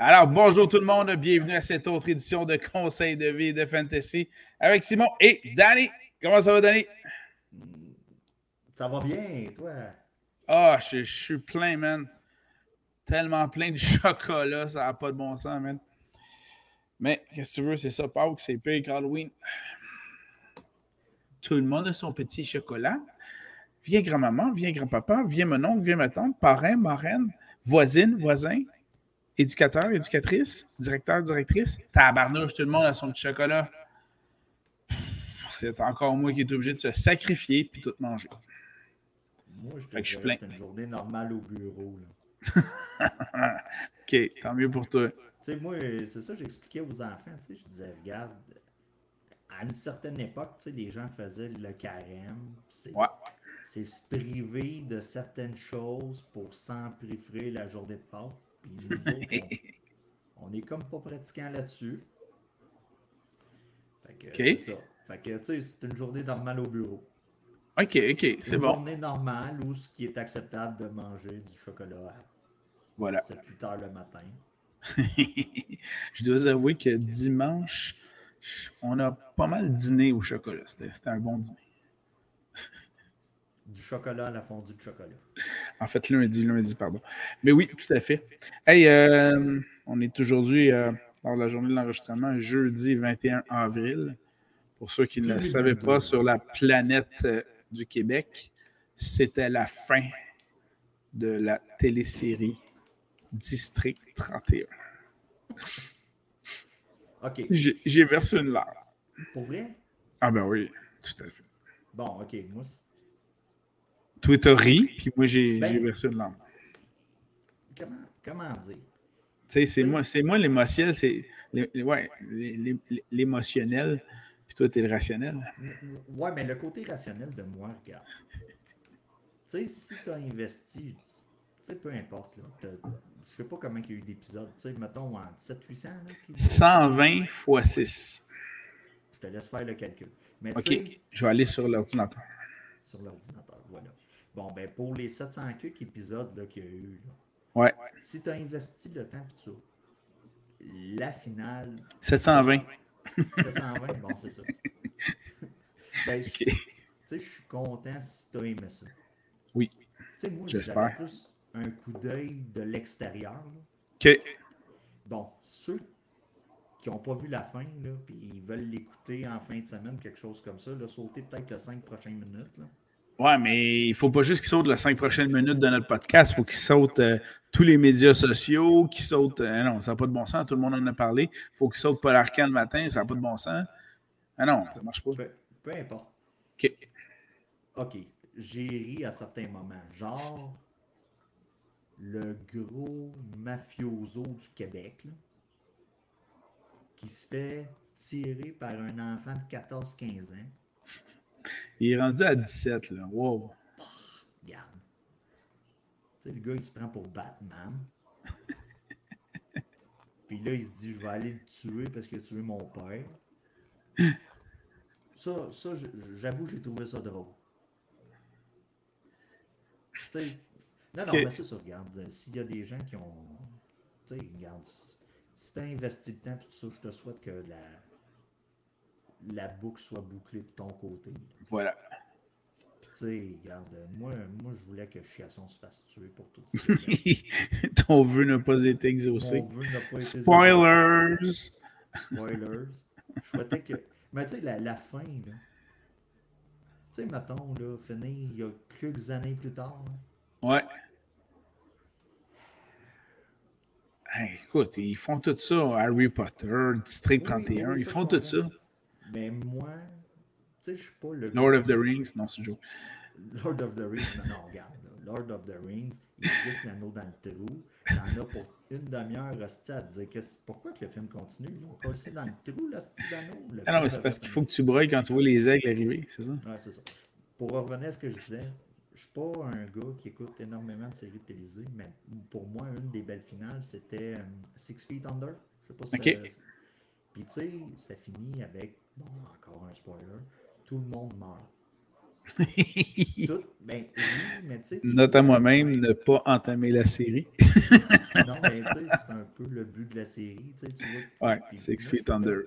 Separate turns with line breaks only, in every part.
Alors, bonjour tout le monde, bienvenue à cette autre édition de Conseil de vie de Fantasy avec Simon et Danny. Comment ça va, Danny?
Ça va bien, toi?
Ah, je, suis plein, man. Tellement plein de chocolat, ça n'a pas de bon sens, man. Mais, qu'est-ce que tu veux, c'est ça, Pâques, c'est pire Halloween. Tout le monde a son petit chocolat. Viens grand-maman, viens grand-papa, viens mon oncle, viens ma tante, parrain, marraine, voisine, voisin éducateur, éducatrice, directeur, directrice. Tabarnouche, tout le monde a son petit chocolat. C'est encore moi qui est obligé de se sacrifier puis tout manger.
Moi, je, je suis plein. C'est une journée normale au bureau.
OK, tant mieux pour toi.
Tu sais, moi, c'est ça que j'expliquais aux enfants. Tu sais, je disais, regarde, à une certaine époque, tu sais, les gens faisaient le carême. C'est se priver de certaines choses pour s'emprifrer la journée de Pâques on, est comme pas pratiquant là-dessus. Fait que c'est ça. Fait que, tu sais, c'est une journée normale au bureau.
OK, OK, c'est bon.
Une journée normale où ce qui est acceptable de manger du chocolat à
voilà.
7-8 heures le matin.
je dois avouer que dimanche, on a pas mal dîné au chocolat. C'était un bon dîner.
Du chocolat à la fondue de chocolat.
En fait, lundi, lundi, pardon. Mais oui, tout à fait. Hey, euh, on est aujourd'hui, euh, lors de la journée de l'enregistrement, jeudi 21 avril. Pour ceux qui ne le savaient pas, sur la planète euh, du Québec, c'était la fin de la télésérie District 31.
OK.
J'ai versé une larme.
Pour vrai?
Ah ben oui, tout à fait.
Bon, OK. Moi,
Twitter rit, puis moi, j'ai ben, versé une lampe.
Comment, comment dire?
Tu sais, c'est moi, c'est moi l'émotionnel, c'est ouais, l'émotionnel, puis toi, t'es le rationnel.
Ouais, mais le côté rationnel de moi, regarde. tu sais, si tu as investi, tu sais, peu importe, là, je sais pas comment il y a eu d'épisodes, tu sais, mettons en 7-800.
120 fois 6.
Je te laisse faire le calcul. Mais,
OK, je vais aller sur l'ordinateur.
Sur l'ordinateur, voilà. Bon, ben pour les 700 quelques épisodes qu'il y a eu,
ouais.
si tu as investi le temps tout ça, la finale.
720.
720, bon, c'est ça. ben, Tu sais, je suis content si tu as aimé ça.
Oui.
Tu sais, moi, j'avais plus un coup d'œil de l'extérieur.
OK.
Bon, ceux qui n'ont pas vu la fin, là, puis ils veulent l'écouter en fin de semaine, quelque chose comme ça, là, sauter peut-être les 5 prochaines minutes. Là.
Ouais, mais il faut pas juste qu'ils sautent les cinq prochaines minutes de notre podcast. Il faut qu'ils sautent euh, tous les médias sociaux, qu'ils sautent. Euh, non, ça n'a pas de bon sens. Tout le monde en a parlé. Il faut qu'ils sautent Paul Arcand le matin. Ça n'a pas de bon sens. Ah non, ça marche pas.
Peu, importe.
OK.
OK. J'ai ri à certains moments. Genre, le gros mafioso du Québec, qui se fait tirer par un enfant de 14-15 ans
il est rendu à 17, là. Wow.
regarde. Tu sais, le gars, il se prend pour Batman. Puis là, il se dit, je vais aller le tuer parce qu'il a tué mon père. Ça, ça j'avoue, j'ai trouvé ça drôle. Tu sais, non, non, mais c'est ça, regarde. S'il y a des gens qui ont. Tu sais, regarde. Si tu as investi le temps et tout ça, je te souhaite que la, la boucle soit bouclée de ton côté.
Voilà.
Tu sais, regarde, moi, moi, je voulais que Chiasson se fasse tuer pour tout
ça. Ton vœu n'a pas été exaucé.
Mon vœu n'a pas été
Spoilers!
Spoilers. Je souhaitais que. Mais tu sais, la, la, fin, là. Tu sais, mettons, là, fini il y a quelques années plus tard.
Ouais. écoute, ils font tout ça, Harry Potter, District 31, ils font tout ça.
Mais moi, tu sais, je suis pas le.
Lord of the Rings, non, c'est joke.
Lord of the Rings, non, non, regarde. Lord of the Rings, il existe l'anneau dans le trou. T'en as pour une demi-heure, Rusty, à te dire pourquoi que le film continue. On aussi dans le trou, là, ce anneau.
Ah non, mais c'est parce qu'il faut que tu broyes quand tu vois les aigles arriver, c'est ça?
Ouais, c'est ça. Pour revenir à ce que je disais, je suis pas un gars qui écoute énormément de séries télévisées, mais pour moi, une des belles finales, c'était euh, Six Feet Under. Je sais pas si
okay.
Puis tu sais, ça finit avec Bon, encore un spoiler. Tout le monde meurt. ben, mais
Note à moi-même ne pas entamer la série.
non, mais tu sais, c'est un peu le but de la série. Tu
vois, ouais, Six Feet Under.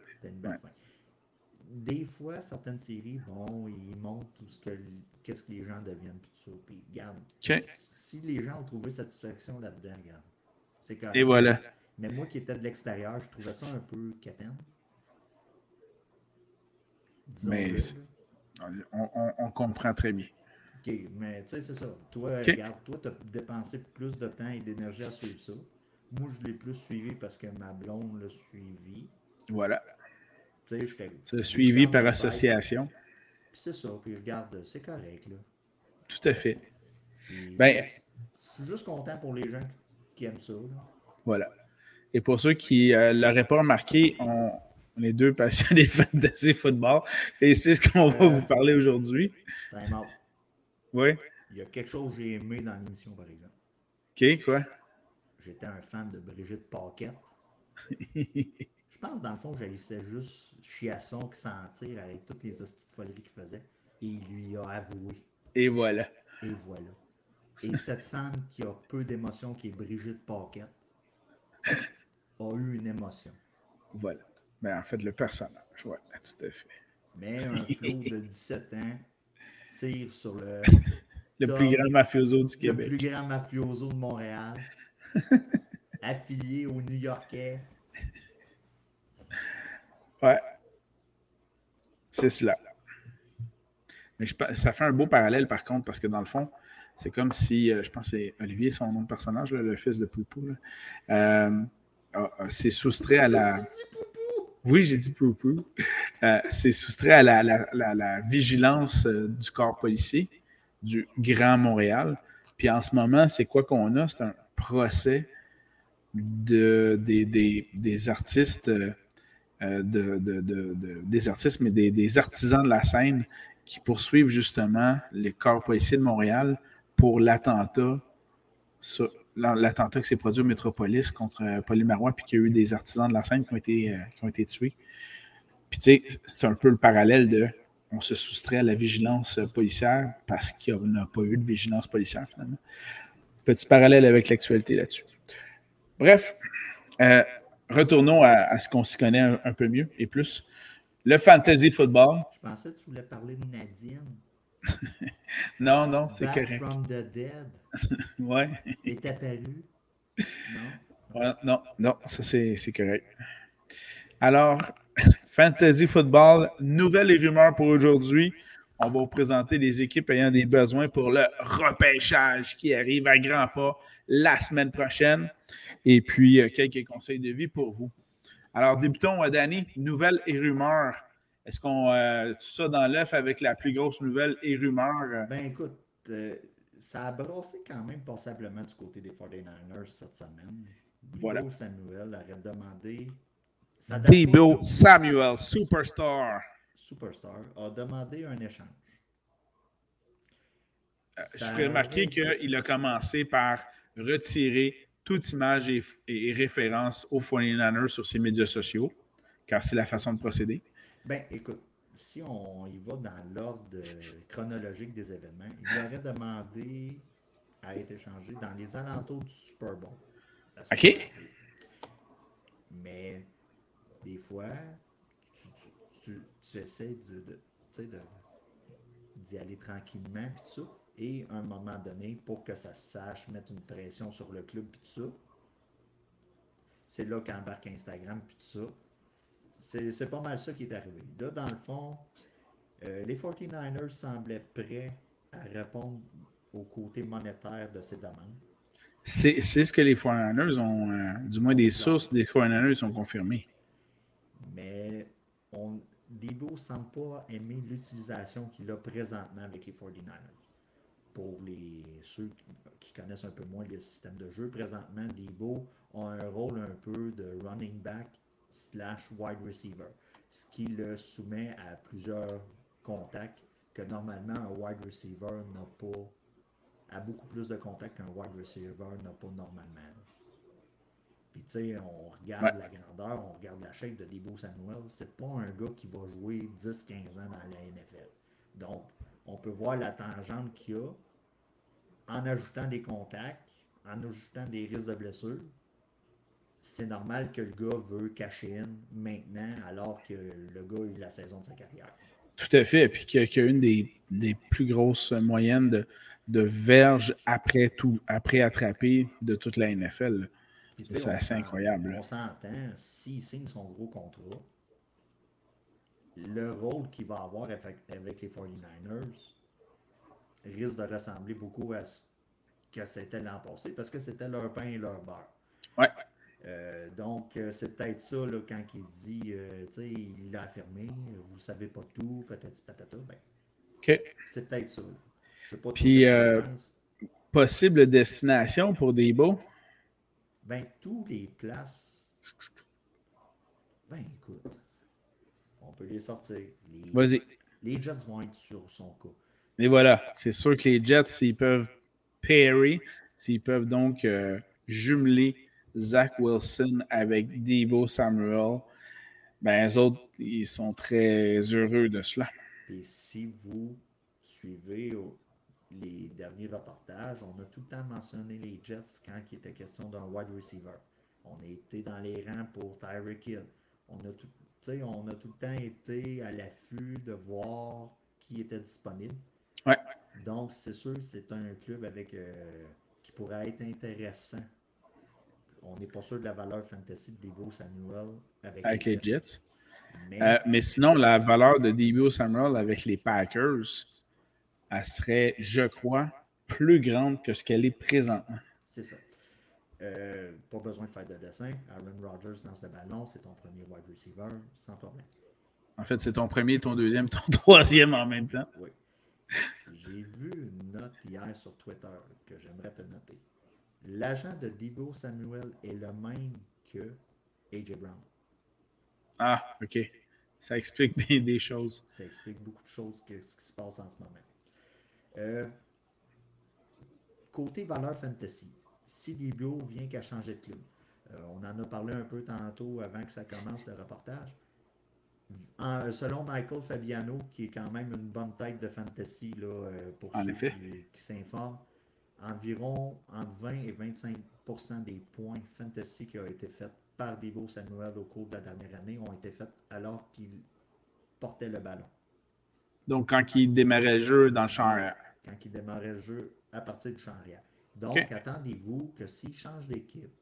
Des fois, certaines séries, bon, ils montrent tout ce que qu'est-ce que les gens deviennent, puis tout ça. Puis, regarde, si les gens ont trouvé satisfaction là-dedans, regarde, c'est correct.
Et voilà.
Mais moi qui étais de l'extérieur, je trouvais ça un peu catène.
Mais on, comprend très bien.
OK, mais tu sais, c'est ça. Toi, regarde, toi, tu as dépensé plus de temps et d'énergie à suivre ça. Moi, je l'ai plus suivi parce que ma blonde l'a suivi.
Voilà.
Tu sais.
C'est suivi par association.
Puis c'est ça, puis regarde, c'est correct, là.
Tout à fait. ben,
je suis juste content pour les gens qui aiment ça. Là.
Voilà. Et pour ceux qui ne euh, l'auraient pas remarqué, on, on est deux passionnés de fantasy football et c'est ce qu'on va vous parler aujourd'hui. Oui.
Il y a quelque chose que j'ai aimé dans l'émission, par exemple.
OK, quoi?
J'étais un fan de Brigitte Paquette. Je pense, dans le fond, j'haïssais juste Chiasson qui s'en tire avec toutes les hosties de foleries qu'il faisait. Et il lui a avoué.
Et voilà.
Et voilà. Et cette femme qui a peu d'émotion, qui est Brigitte Paquette, a eu une émotion.
Voilà. Ben, en fait, le personnage, oui, tout à fait.
Mais un flot de 17 ans tire sur le.
le plus grand mafioso du Québec.
Le plus grand mafioso de Montréal. affilié aux New-Yorkais.
Ouais. C'est cela. Mais je, ça fait un beau parallèle, par contre, parce que dans le fond, c'est comme si, euh, je pense que c'est Olivier, son nom de personnage, le fils de Poupou, euh, c'est soustrait à la. Oui, j'ai dit poupou. Euh, c'est soustrait à la, vigilance euh, du corps policier du Grand Montréal. Puis en ce moment, c'est quoi qu'on a? C'est un procès de, des, artistes, euh, de, des artistes, mais des, artisans de la scène qui poursuivent justement les corps policiers de Montréal pour l'attentat l'attentat qui s'est produit au Métropolis contre euh, Pauline Marois, puis qu'il y a eu des artisans de la scène qui ont été, euh, qui ont été tués. Puis tu sais, c'est un peu le parallèle de on se soustrait à la vigilance policière parce qu'il n'y a pas eu de vigilance policière finalement. Petit parallèle avec l'actualité là-dessus. Bref, euh, retournons à, ce qu'on s'y connaît un, peu mieux et plus. Le fantasy football.
Je pensais que tu voulais parler de Nadine.
Non, non, c'est correct.
from the dead.
ouais.
Est apparu.
Non? non, non, ça c'est correct. Alors, Fantasy Football, nouvelles et rumeurs pour aujourd'hui. On va vous présenter les équipes ayant des besoins pour le repêchage qui arrive à grands pas la semaine prochaine. Et puis, euh, quelques conseils de vie pour vous. Alors, débutons, euh, Danny, nouvelles et rumeurs est-ce qu'on euh, tout ça dans l'œuf avec la plus grosse nouvelle et rumeur? Euh?
Ben écoute, euh, ça a brossé quand même passablement du côté des 49ers cette semaine.
Voilà.
Samuel aurait demandé.
Debo Samuel, superstar.
Superstar, a demandé un échange.
je ferai remarquer qu'il a commencé par retirer toute image et, et référence aux 49ers sur ses médias sociaux, car c'est la façon de procéder.
Ben, écoute, si on y va dans l'ordre chronologique des événements, il aurait demandé à être échangé dans les alentours du Super Bowl.
OK.
Mais des fois, tu, essaies de, d'y aller tranquillement, puis tout ça. Et à un moment donné, pour que ça sache mettre une pression sur le club, puis tout ça, c'est là qu'embarque Instagram, puis tout ça c'est pas mal ça qui est arrivé. Là, dans le fond, euh, les 49ers semblaient prêts à répondre au côté monétaire de ces demandes.
C'est ce que les 49ers ont, euh, du moins des sources des 49ers ont confirmé.
Mais on, Debo ne semble pas aimer l'utilisation qu'il a présentement avec les 49ers. Pour les, ceux qui connaissent un peu moins le système de jeu, présentement, Debo a un rôle un peu de running back slash wide receiver, ce qui le soumet à plusieurs contacts que normalement un wide receiver n'a pas, a beaucoup plus de contacts qu'un wide receiver n'a pas normalement. Puis tu sais, on regarde la grandeur, on regarde la shape de Debo Samuel, c'est pas un gars qui va jouer 10-15 ans dans la NFL. Donc, on peut voir la tangente qu'il y a en ajoutant des contacts, en ajoutant des risques de blessure. C'est normal que le gars veut cacher in maintenant alors que le gars a eu la saison de sa carrière.
Tout à fait. Puis qu'il y a une des, des, plus grosses moyennes de, de verges après tout, après attraper de toute la NFL. C'est assez incroyable.
On s'entend, s'il signe son gros contrat, le rôle qu'il va avoir avec, les 49ers risque de ressembler beaucoup à ce que c'était l'an passé parce que c'était leur pain et leur beurre.
Ouais.
Euh, donc, euh, c'est peut-être ça là, quand il dit, euh, tu sais, il l'a affirmé, vous savez pas tout, peut-être patata. Ben, C'est peut-être ça.
Je sais pas Puis, possible destination pour Debo?
Ben, tous les places. Ben, écoute on peut les sortir.
Vas-y.
Les Jets vont être sur son cas.
Et voilà, c'est sûr que les Jets, s'ils peuvent pair, s'ils peuvent donc jumeler Zach Wilson avec Debo Samuel, ben les autres, ils sont très heureux de cela.
Et si vous suivez les derniers reportages, on a tout le temps mentionné les Jets quand il était question d'un wide receiver. On a été dans les rangs pour Tyreek Hill. On a tout, on a tout le temps été à l'affût de voir qui était disponible.
Ouais.
Donc, c'est sûr c'est un club avec euh, qui pourrait être intéressant. On n'est pas sûr de la valeur fantasy de Debo Samuel avec,
avec les, Jets. Euh, mais, sinon, la valeur de Debo Samuel avec les Packers, elle serait, je crois, plus grande que ce qu'elle est présentement.
C'est ça. Euh, pas besoin de faire de dessin. Aaron Rodgers lance le ballon, c'est ton premier wide receiver, sans problème.
En fait, c'est ton premier, ton deuxième, ton troisième en même temps.
Oui. J'ai vu une note hier sur Twitter que j'aimerais te noter. L'agent de Debo Samuel est le même que AJ Brown.
Ah, OK. Ça explique bien des choses.
Ça explique beaucoup de choses que ce qui se passe en ce moment. Euh, côté valeur fantasy, si Debo vient qu'à changer de club. Euh, on en a parlé un peu tantôt avant que ça commence le reportage. selon Michael Fabiano, qui est quand même une bonne tête de fantasy là, euh, pour ceux qui, s'informent, environ entre 20 et 25% des points fantasy qui ont été faits par Debo Samuel au cours de la dernière année ont été faits alors qu'il portait le ballon. Donc, quand il démarrait le jeu dans le champ arrière. Quand il démarrait le jeu à partir du champ arrière. Donc, attendez-vous que s'il change d'équipe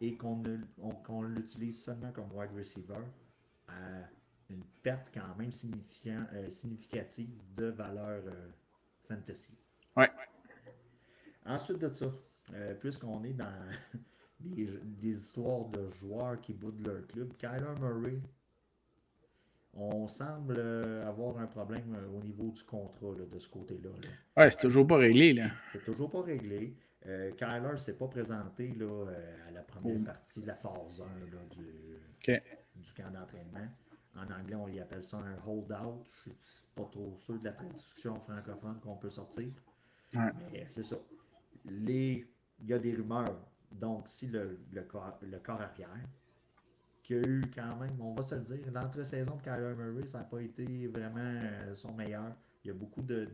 et qu'on l'utilise seulement comme wide receiver, à une perte quand même euh, significative de valeur euh, fantasy.
Ouais.
Ensuite de ça, euh, puisqu'on est dans des, histoires de joueurs qui boudent leur club, Kyler Murray, on semble avoir un problème au niveau du contrat de ce côté-là.
Ouais, c'est toujours pas réglé. là.
C'est toujours pas réglé. Euh, Kyler ne s'est pas présenté là, euh, à la première mm. partie de la phase 1 du, du camp d'entraînement. En anglais, on y appelle ça un hold-out. Je ne suis pas trop sûr de la traduction francophone qu'on peut sortir. Mais c'est ça. Les, il y a des rumeurs. Donc, si le, le, corps, le corps arrière, qui a eu quand même, on va se le dire, l'entre-saison de Kyler Murray, ça n'a pas été vraiment euh, son meilleur. Il y a beaucoup de,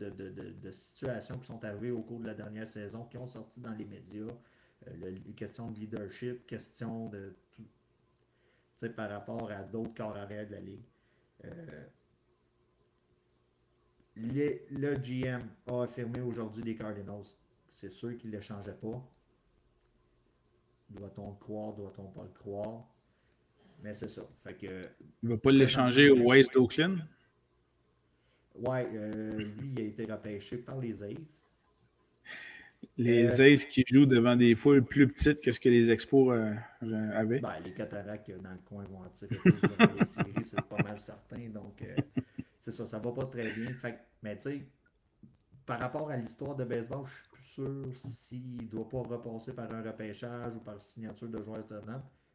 situations qui sont arrivées au cours de la dernière saison qui ont sorti dans les médias. Euh, les questions de leadership, questions de tout. Tu sais, par rapport à d'autres corps arrière de la ligue. Euh, le GM a affirmé aujourd'hui des Cardinals. C'est sûr qu'il ne le changeait pas. Doit-on le croire, doit-on pas le croire? Mais c'est ça. Fait que,
il ne va pas l'échanger au West Oakland?
Ouais, euh, lui, il a été repêché par les Aces.
Les euh, Aces qui jouent devant des foules plus petites que ce que les Expos euh, avaient.
Ben, les cataractes dans le coin vont attirer dans les séries, c'est pas mal certain. Donc, c'est ça, ça va pas très bien. Fait, mais tu sais, par rapport à l'histoire de baseball, je suis sûr s'il ne doit pas repasser par un repêchage ou par signature de joueur.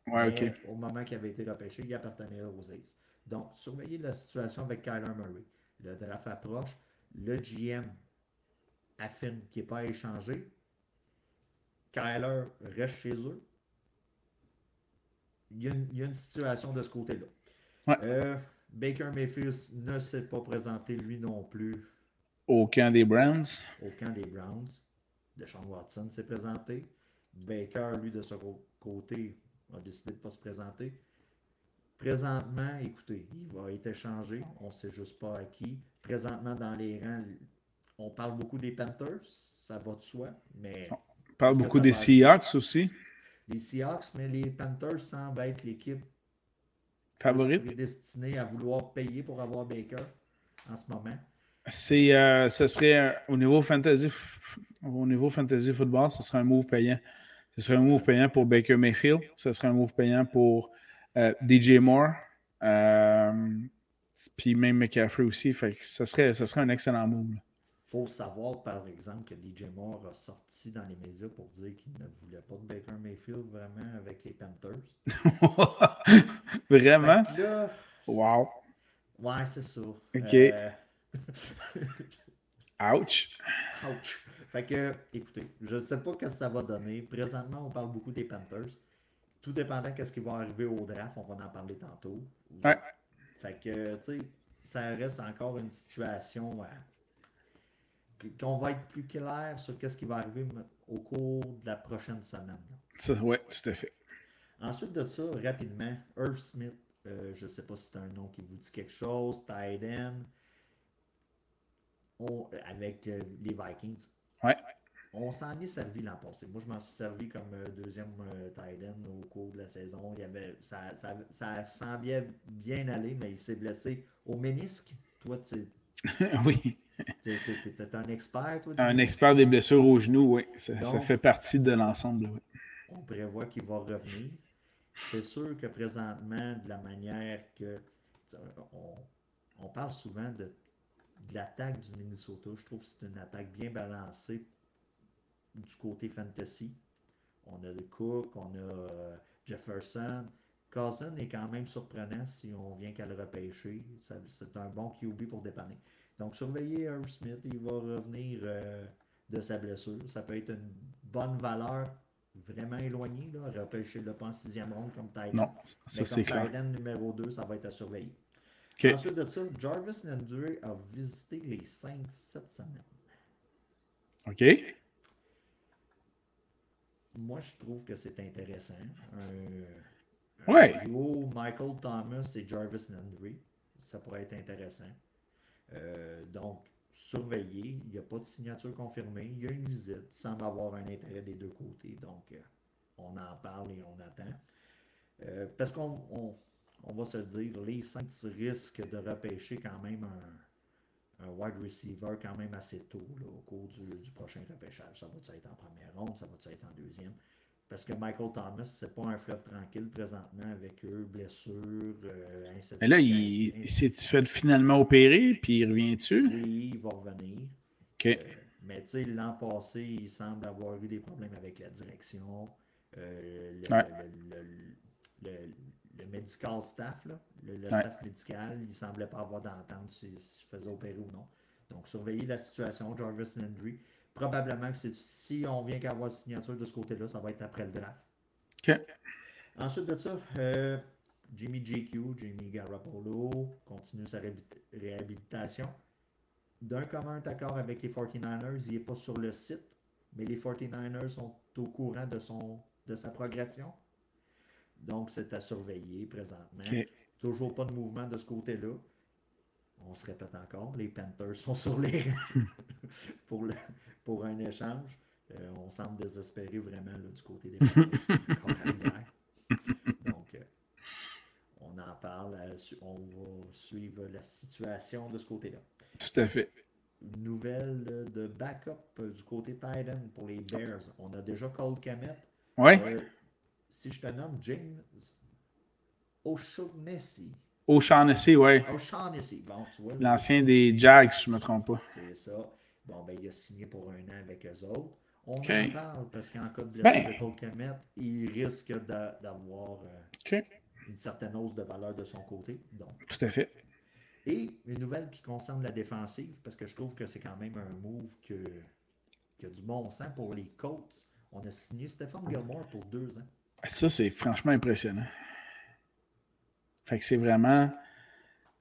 Ouais, OK.
Au moment qu'il avait été repêché, il appartenait aux Aces. Donc, surveillez la situation avec Kyler Murray le draft approche, le GM affirme qu'il n'est pas échangé, Kyler reste chez eux. Il y a une, situation de ce côté-là. Euh, Baker Mayfield ne s'est pas présenté lui non plus
Au camp des Browns.
Au camp des Browns. Deshaun Watson s'est présenté. Baker, lui, de son côté, a décidé de ne pas se présenter. Présentement, écoutez, il va être échangé. On ne sait juste pas à qui. Présentement, dans les rangs, on parle beaucoup des Panthers. Ça va de soi. Mais on
parle beaucoup des Seahawks aussi.
Les Seahawks, mais les Panthers semblent être l'équipe
favorite.
destinée à vouloir payer pour avoir Baker en ce moment.
C'est, euh, ce serait euh, au niveau fantasy, au niveau fantasy football, ce serait un move payant. Ce serait un move payant pour Baker Mayfield. Ce serait un move payant pour euh, DJ Moore. puis même McCaffrey aussi. Fait que ce serait, ce serait un excellent move.
Il faut savoir, par exemple, que DJ Moore a sorti dans les médias pour dire qu'il ne voulait pas de Baker Mayfield vraiment avec les Panthers.
vraiment? wow.
Ouais, c'est ça.
OK. Ouch.
Ouch. Fait que, écoutez, je ne sais pas ce que ça va donner. Présentement, on parle beaucoup des Panthers. Tout dépendant de ce qui va arriver au draft, on va en parler tantôt.
Ouais.
Fait que, tu sais, ça reste encore une situation qu'on va être plus clair sur ce qui va arriver au cours de la prochaine semaine.
Oui, tout à fait.
Ensuite de ça, rapidement, Irv Smith, euh, je ne sais pas si c'est un nom qui vous dit quelque chose, Avec euh, les Vikings.
Ouais.
On s'en est servi l'an passé. Moi, je m'en suis servi comme euh, deuxième euh, au cours de la saison. Il y avait, ça, ça, ça semblait bien aller, mais il s'est blessé au ménisque. Toi, tu
Oui.
Tu es, un expert, toi?
Un expert des blessures au genou, oui. Ça, fait partie de l'ensemble, oui.
On prévoit qu'il va revenir. C'est sûr que présentement, de la manière que. On, on parle souvent de de l'attaque du Minnesota. Je trouve que c'est une attaque bien balancée du côté fantasy. On a le Cook, on a euh, Jefferson. Cousin est quand même surprenant si on vient qu'à le repêcher. C'est un bon QB pour dépanner. Donc, surveillez Irv Smith. Il va revenir euh, de sa blessure. Ça peut être une bonne valeur vraiment éloignée. Là, repêcher le pas en sixième ronde comme Titan.
Non, ça c'est clair.
numéro 2, ça va être à surveiller. Ensuite de ça, Jarvis Landry a visité les Saints cette semaine.
OK.
Moi, je trouve que c'est intéressant.
Un, ouais.
duo Michael Thomas et Jarvis Landry. Ça pourrait être intéressant. Euh, donc, surveiller. Il n'y a pas de signature confirmée. Il y a une visite. Il semble avoir un intérêt des deux côtés. Donc, euh, on en parle et on attend. Euh, parce qu'on on va se dire, les Saints risquent de repêcher quand même un, wide receiver quand même assez tôt au cours du, prochain repêchage. Ça va être en première ronde, ça va être en deuxième? Parce que Michael Thomas, c'est pas un fleuve tranquille présentement avec eux, blessures, euh,
Mais là, il, s'est fait finalement opérer, puis il revient-tu?
Oui, il va revenir.
OK.
Euh, mais tu sais, l'an passé, il semble avoir eu des problèmes avec la direction. Euh, le, le medical staff, le, staff médical, il ne semblait pas avoir d'entente s'il faisait opérer ou non. Donc, surveiller la situation, Jarvis Landry. Probablement que si on vient qu'à avoir une signature de ce côté-là, ça va être après le draft. Ensuite de ça, euh, Jimmy JQ, Jimmy Garoppolo, continue sa réhabilitation. D'un commun accord avec les 49ers, il n'est pas sur le site, mais les 49ers sont au courant de, son, de sa progression. Donc, c'est à surveiller présentement. Toujours pas de mouvement de ce côté-là. On se répète encore, les Panthers sont sur les pour, pour un échange. Euh, on semble désespéré vraiment du côté des Panthers. Donc, euh, on en parle. Euh, on va suivre la situation de ce côté-là.
Tout à fait.
Nouvelle de backup du côté Titan pour les Bears. On a déjà Cold Kamet.
Oui
si je te nomme James O'Shaughnessy.
O'Shaughnessy, oui.
O'Shaughnessy, bon, tu vois.
L'ancien des Jags, si je ne me trompe pas.
C'est ça. Bon, ben, il a signé pour un an avec eux autres. On
en
parle parce qu'en cas de blessure ben... de Paul Kemet, il risque d'avoir
euh,
une certaine hausse de valeur de son côté. Donc.
Tout à fait.
Et une nouvelle qui concerne la défensive, parce que je trouve que c'est quand même un move que, qui a du bon sens pour les Colts. On a signé Stephen Gilmore pour deux ans.
Ça, c'est franchement impressionnant. Fait que c'est vraiment.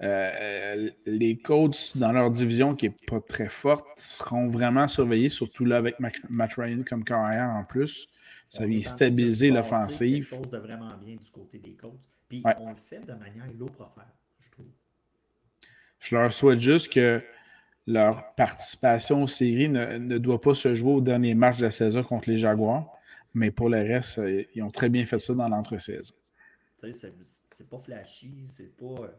euh, les coachs dans leur division qui n'est pas très forte seront vraiment surveillés, surtout là avec Matt Ryan comme carrière en plus. Ça vient stabiliser l'offensive.
chose de vraiment bien du côté des coachs. Puis on le fait de manière low profile, je trouve.
Je leur souhaite juste que leur participation aux séries ne, doit pas se jouer au dernier match de la saison contre les Jaguars. Mais pour le reste, euh, ils ont très bien fait ça dans l'entre-saison.
C'est pas flashy, c'est pas.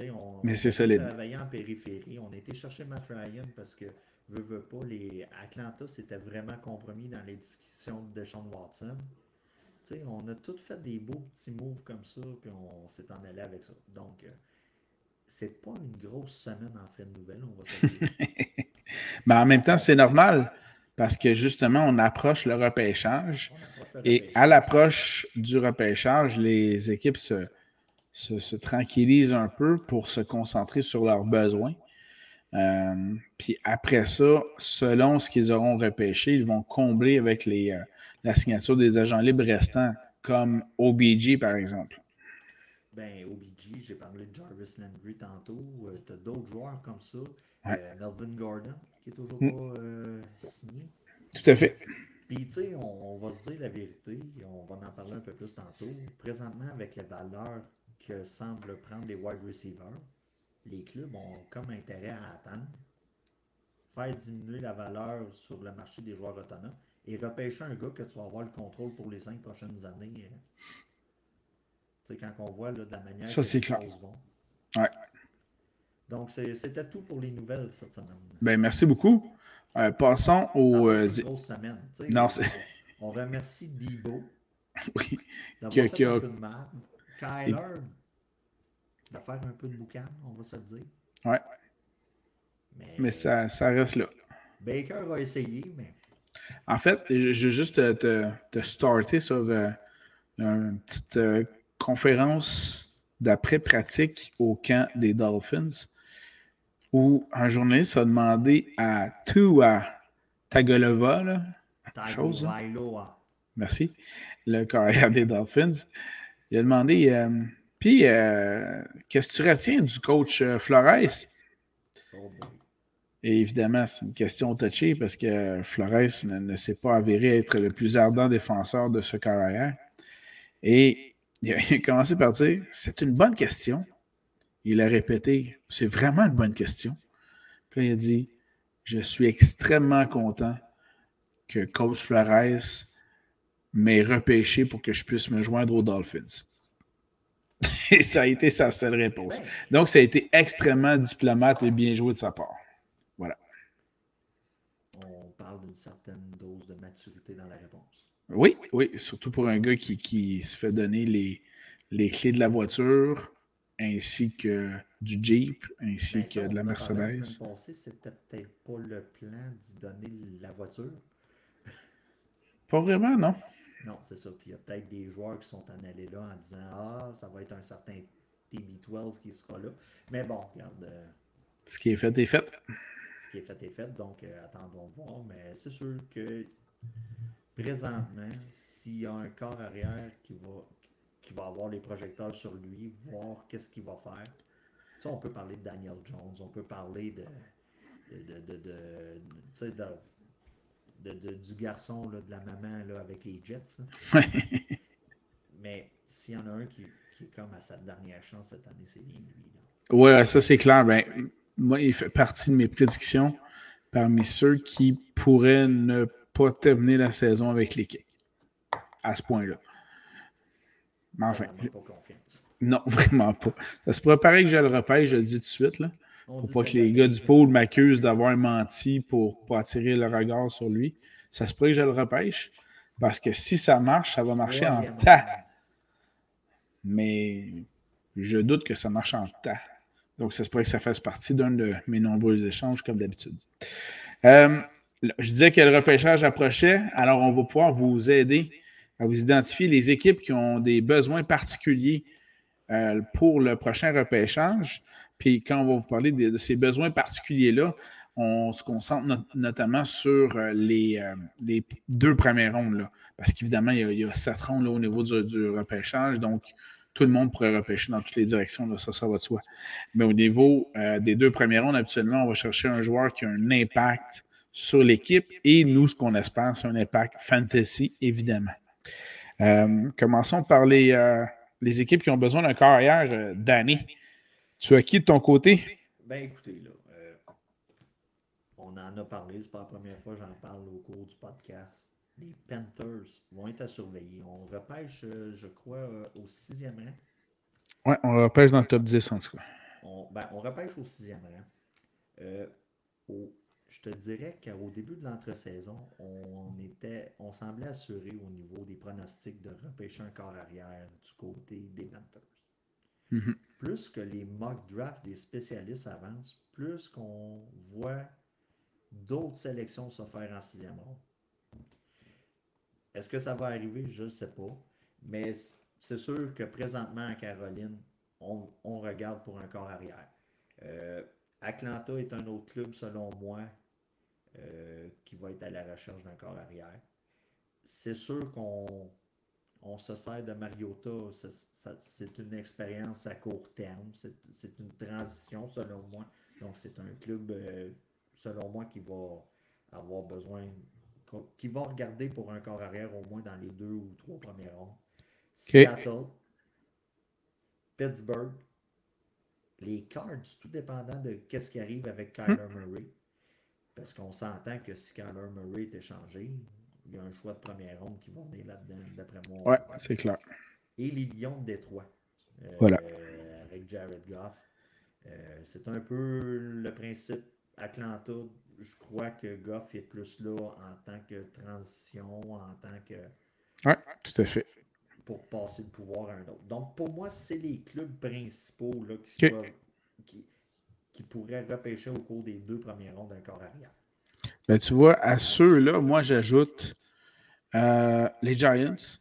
On,
mais c'est solide.
en périphérie. On a été chercher Matt Ryan parce que, veut, veut pas, les Atlanta c'était vraiment compromis dans les discussions de Sean Watson. on a tous fait des beaux petits moves comme ça, puis on s'est en allé avec ça. Donc, euh, c'est pas une grosse semaine en fait de nouvelles, on va dire.
Mais en même temps, c'est normal parce que justement, on approche le repêchage. et à l'approche du repêchage, les équipes se, se, tranquillisent un peu pour se concentrer sur leurs besoins. Euh, puis après ça, selon ce qu'ils auront repêché, ils vont combler avec les, euh, la signature des agents libres restants, comme OBG par exemple.
Ben, OBG, j'ai parlé de Jarvis Landry tantôt. Euh, tu as d'autres joueurs comme ça. Melvin Gordon, qui est toujours mm. pas euh, signé.
Tout à fait.
Puis, tu sais, on, va se dire la vérité, on va en parler un peu plus tantôt. Présentement, avec les valeurs que semblent prendre les wide receivers, les clubs ont comme intérêt à attendre, faire diminuer la valeur sur le marché des joueurs autonomes et repêcher un gars que tu vas avoir le contrôle pour les cinq prochaines années quand on voit de la manière
Ça, c'est clair. Ouais.
Donc, c'était tout pour les nouvelles cette semaine.
Ben, merci beaucoup. Euh, passons au.
Euh, semaine.
Non,
on, remercie Debo.
oui.
D'avoir fait un peu de mal. Kyler. De faire un peu de boucan, on va se le dire.
Ouais. Mais, ça, ça, reste là.
Baker va essayer, mais.
En fait, je vais juste te, te, starter sur euh, un petit conférence d'après-pratique au camp des Dolphins où un journaliste a demandé à Tua Tagovailoa, là, chose, merci, le carrière des Dolphins, il a demandé euh, Puis, euh, qu'est-ce que tu retiens du coach euh, Flores? Oh Et évidemment, c'est une question touchée parce que Flores ne, ne s'est pas avéré être le plus ardent défenseur de ce carrière. Et il a, commencé par dire C'est une bonne question. Il a répété C'est vraiment une bonne question. Puis il a dit Je suis extrêmement content que Coach Flores m'ait repêché pour que je puisse me joindre aux Dolphins. Et ça a été sa seule réponse. Donc, ça a été extrêmement diplomate et bien joué de sa part. Voilà.
On parle d'une certaine dose de maturité dans la réponse.
Oui, oui, surtout pour un gars qui, se fait donner les, les, clés de la voiture, ainsi que du Jeep, ainsi ben, que de la Mercedes.
c'était peut-être pas le plan d'y donner la voiture.
Pas vraiment, non?
Non, c'est ça. Puis il y a peut-être des joueurs qui sont en allés là en disant Ah, ça va être un certain TB12 qui sera là. Mais bon, regarde. Euh,
ce qui est fait est fait.
Ce qui est fait est fait, donc euh, attendons voir. Mais c'est sûr que présentement, s'il y a un corps arrière qui va, qui va avoir les projecteurs sur lui, voir qu'est-ce qu'il va faire. Ça, on peut parler de Daniel Jones, on peut parler de, de, de, du garçon, là, de la maman là, avec les Jets. Mais s'il y en a un qui, qui, est comme à sa dernière chance cette année, c'est bien lui.
Oui, ça c'est clair. Ben, moi, il fait partie de mes prédictions parmi ceux qui pourraient ne pas terminer la saison avec l'équipe. À ce point-là. Mais enfin. Non, vraiment pas. Ça se pourrait pareil que je le repêche, je le dis tout de suite. Là, pour pas que les gars du pôle m'accusent d'avoir menti pour pas attirer le regard sur lui. Ça se pourrait que je le repêche. Parce que si ça marche, ça va marcher en tas. Mais je doute que ça marche en tas. Donc, ça se pourrait que ça fasse partie d'un de mes nombreux échanges, comme d'habitude. Euh, je disais que le repêchage approchait, alors on va pouvoir vous aider vous identifier les équipes qui ont des besoins particuliers euh, pour le prochain repêchage. Puis quand on va vous parler de, ces besoins particuliers-là, on se concentre notamment sur euh, les, euh, les, deux premières rondes. Là, parce qu'évidemment, il, y a sept rondes au niveau du, repêchage. Donc, tout le monde pourrait repêcher dans toutes les directions, là, ça, ça va de soi. Mais au niveau des deux premiers rondes, habituellement, on va chercher un joueur qui a un impact sur l'équipe et nous, ce qu'on espère, c'est un impact fantasy, évidemment. Euh, commençons par les, euh, les, équipes qui ont besoin d'un carrière. Danny, tu as qui de ton côté?
Ben écoutez, là, on en a parlé, c'est pas la première fois que j'en parle au cours du podcast les Panthers vont être à surveiller. On repêche, euh, je crois, euh, au sixième rang.
Oui, on repêche dans le top 10 en tout cas.
On, ben, on repêche au sixième rang. Euh, je te dirais qu'au début de l'entre-saison, on, était, on semblait assuré au niveau des pronostics de repêcher un corps arrière du côté des Panthers. Mm-hmm. Plus que les mock drafts des spécialistes avancent, plus qu'on voit d'autres sélections se faire en sixième rang. Est-ce que ça va arriver? Je ne sais pas. Mais c'est sûr que présentement à Caroline, on, regarde pour un corps arrière. Euh, Atlanta est un autre club, selon moi, euh, qui va être à la recherche d'un corps arrière. C'est sûr qu'on on se sert de Mariota. C'est une expérience à court terme. C'est une transition, selon moi. Donc, c'est un club, euh, selon moi, qui va avoir besoin qui vont regarder pour un corps arrière au moins dans les deux ou trois premiers rondes. Seattle, Pittsburgh, les Cards, tout dépendant de qu'est-ce qui arrive avec Kyler hmm. Murray. Parce qu'on s'entend que si Kyler Murray est échangé, il y a un choix de première ronde qui va venir là-dedans, d'après moi.
Ouais, c'est clair.
Et les Lions de Détroit.
Euh, voilà.
avec Jared Goff. Euh, c'est un peu le principe Atlanta je crois que Goff est plus là en tant que transition, en tant que.
Oui, tout à fait.
Pour passer le pouvoir à un autre. Donc, pour moi, c'est les clubs principaux là, qui, qui, pourraient repêcher au cours des deux premières rondes d'un corps arrière.
Ben, tu vois, à ceux-là, moi, j'ajoute euh, les Giants.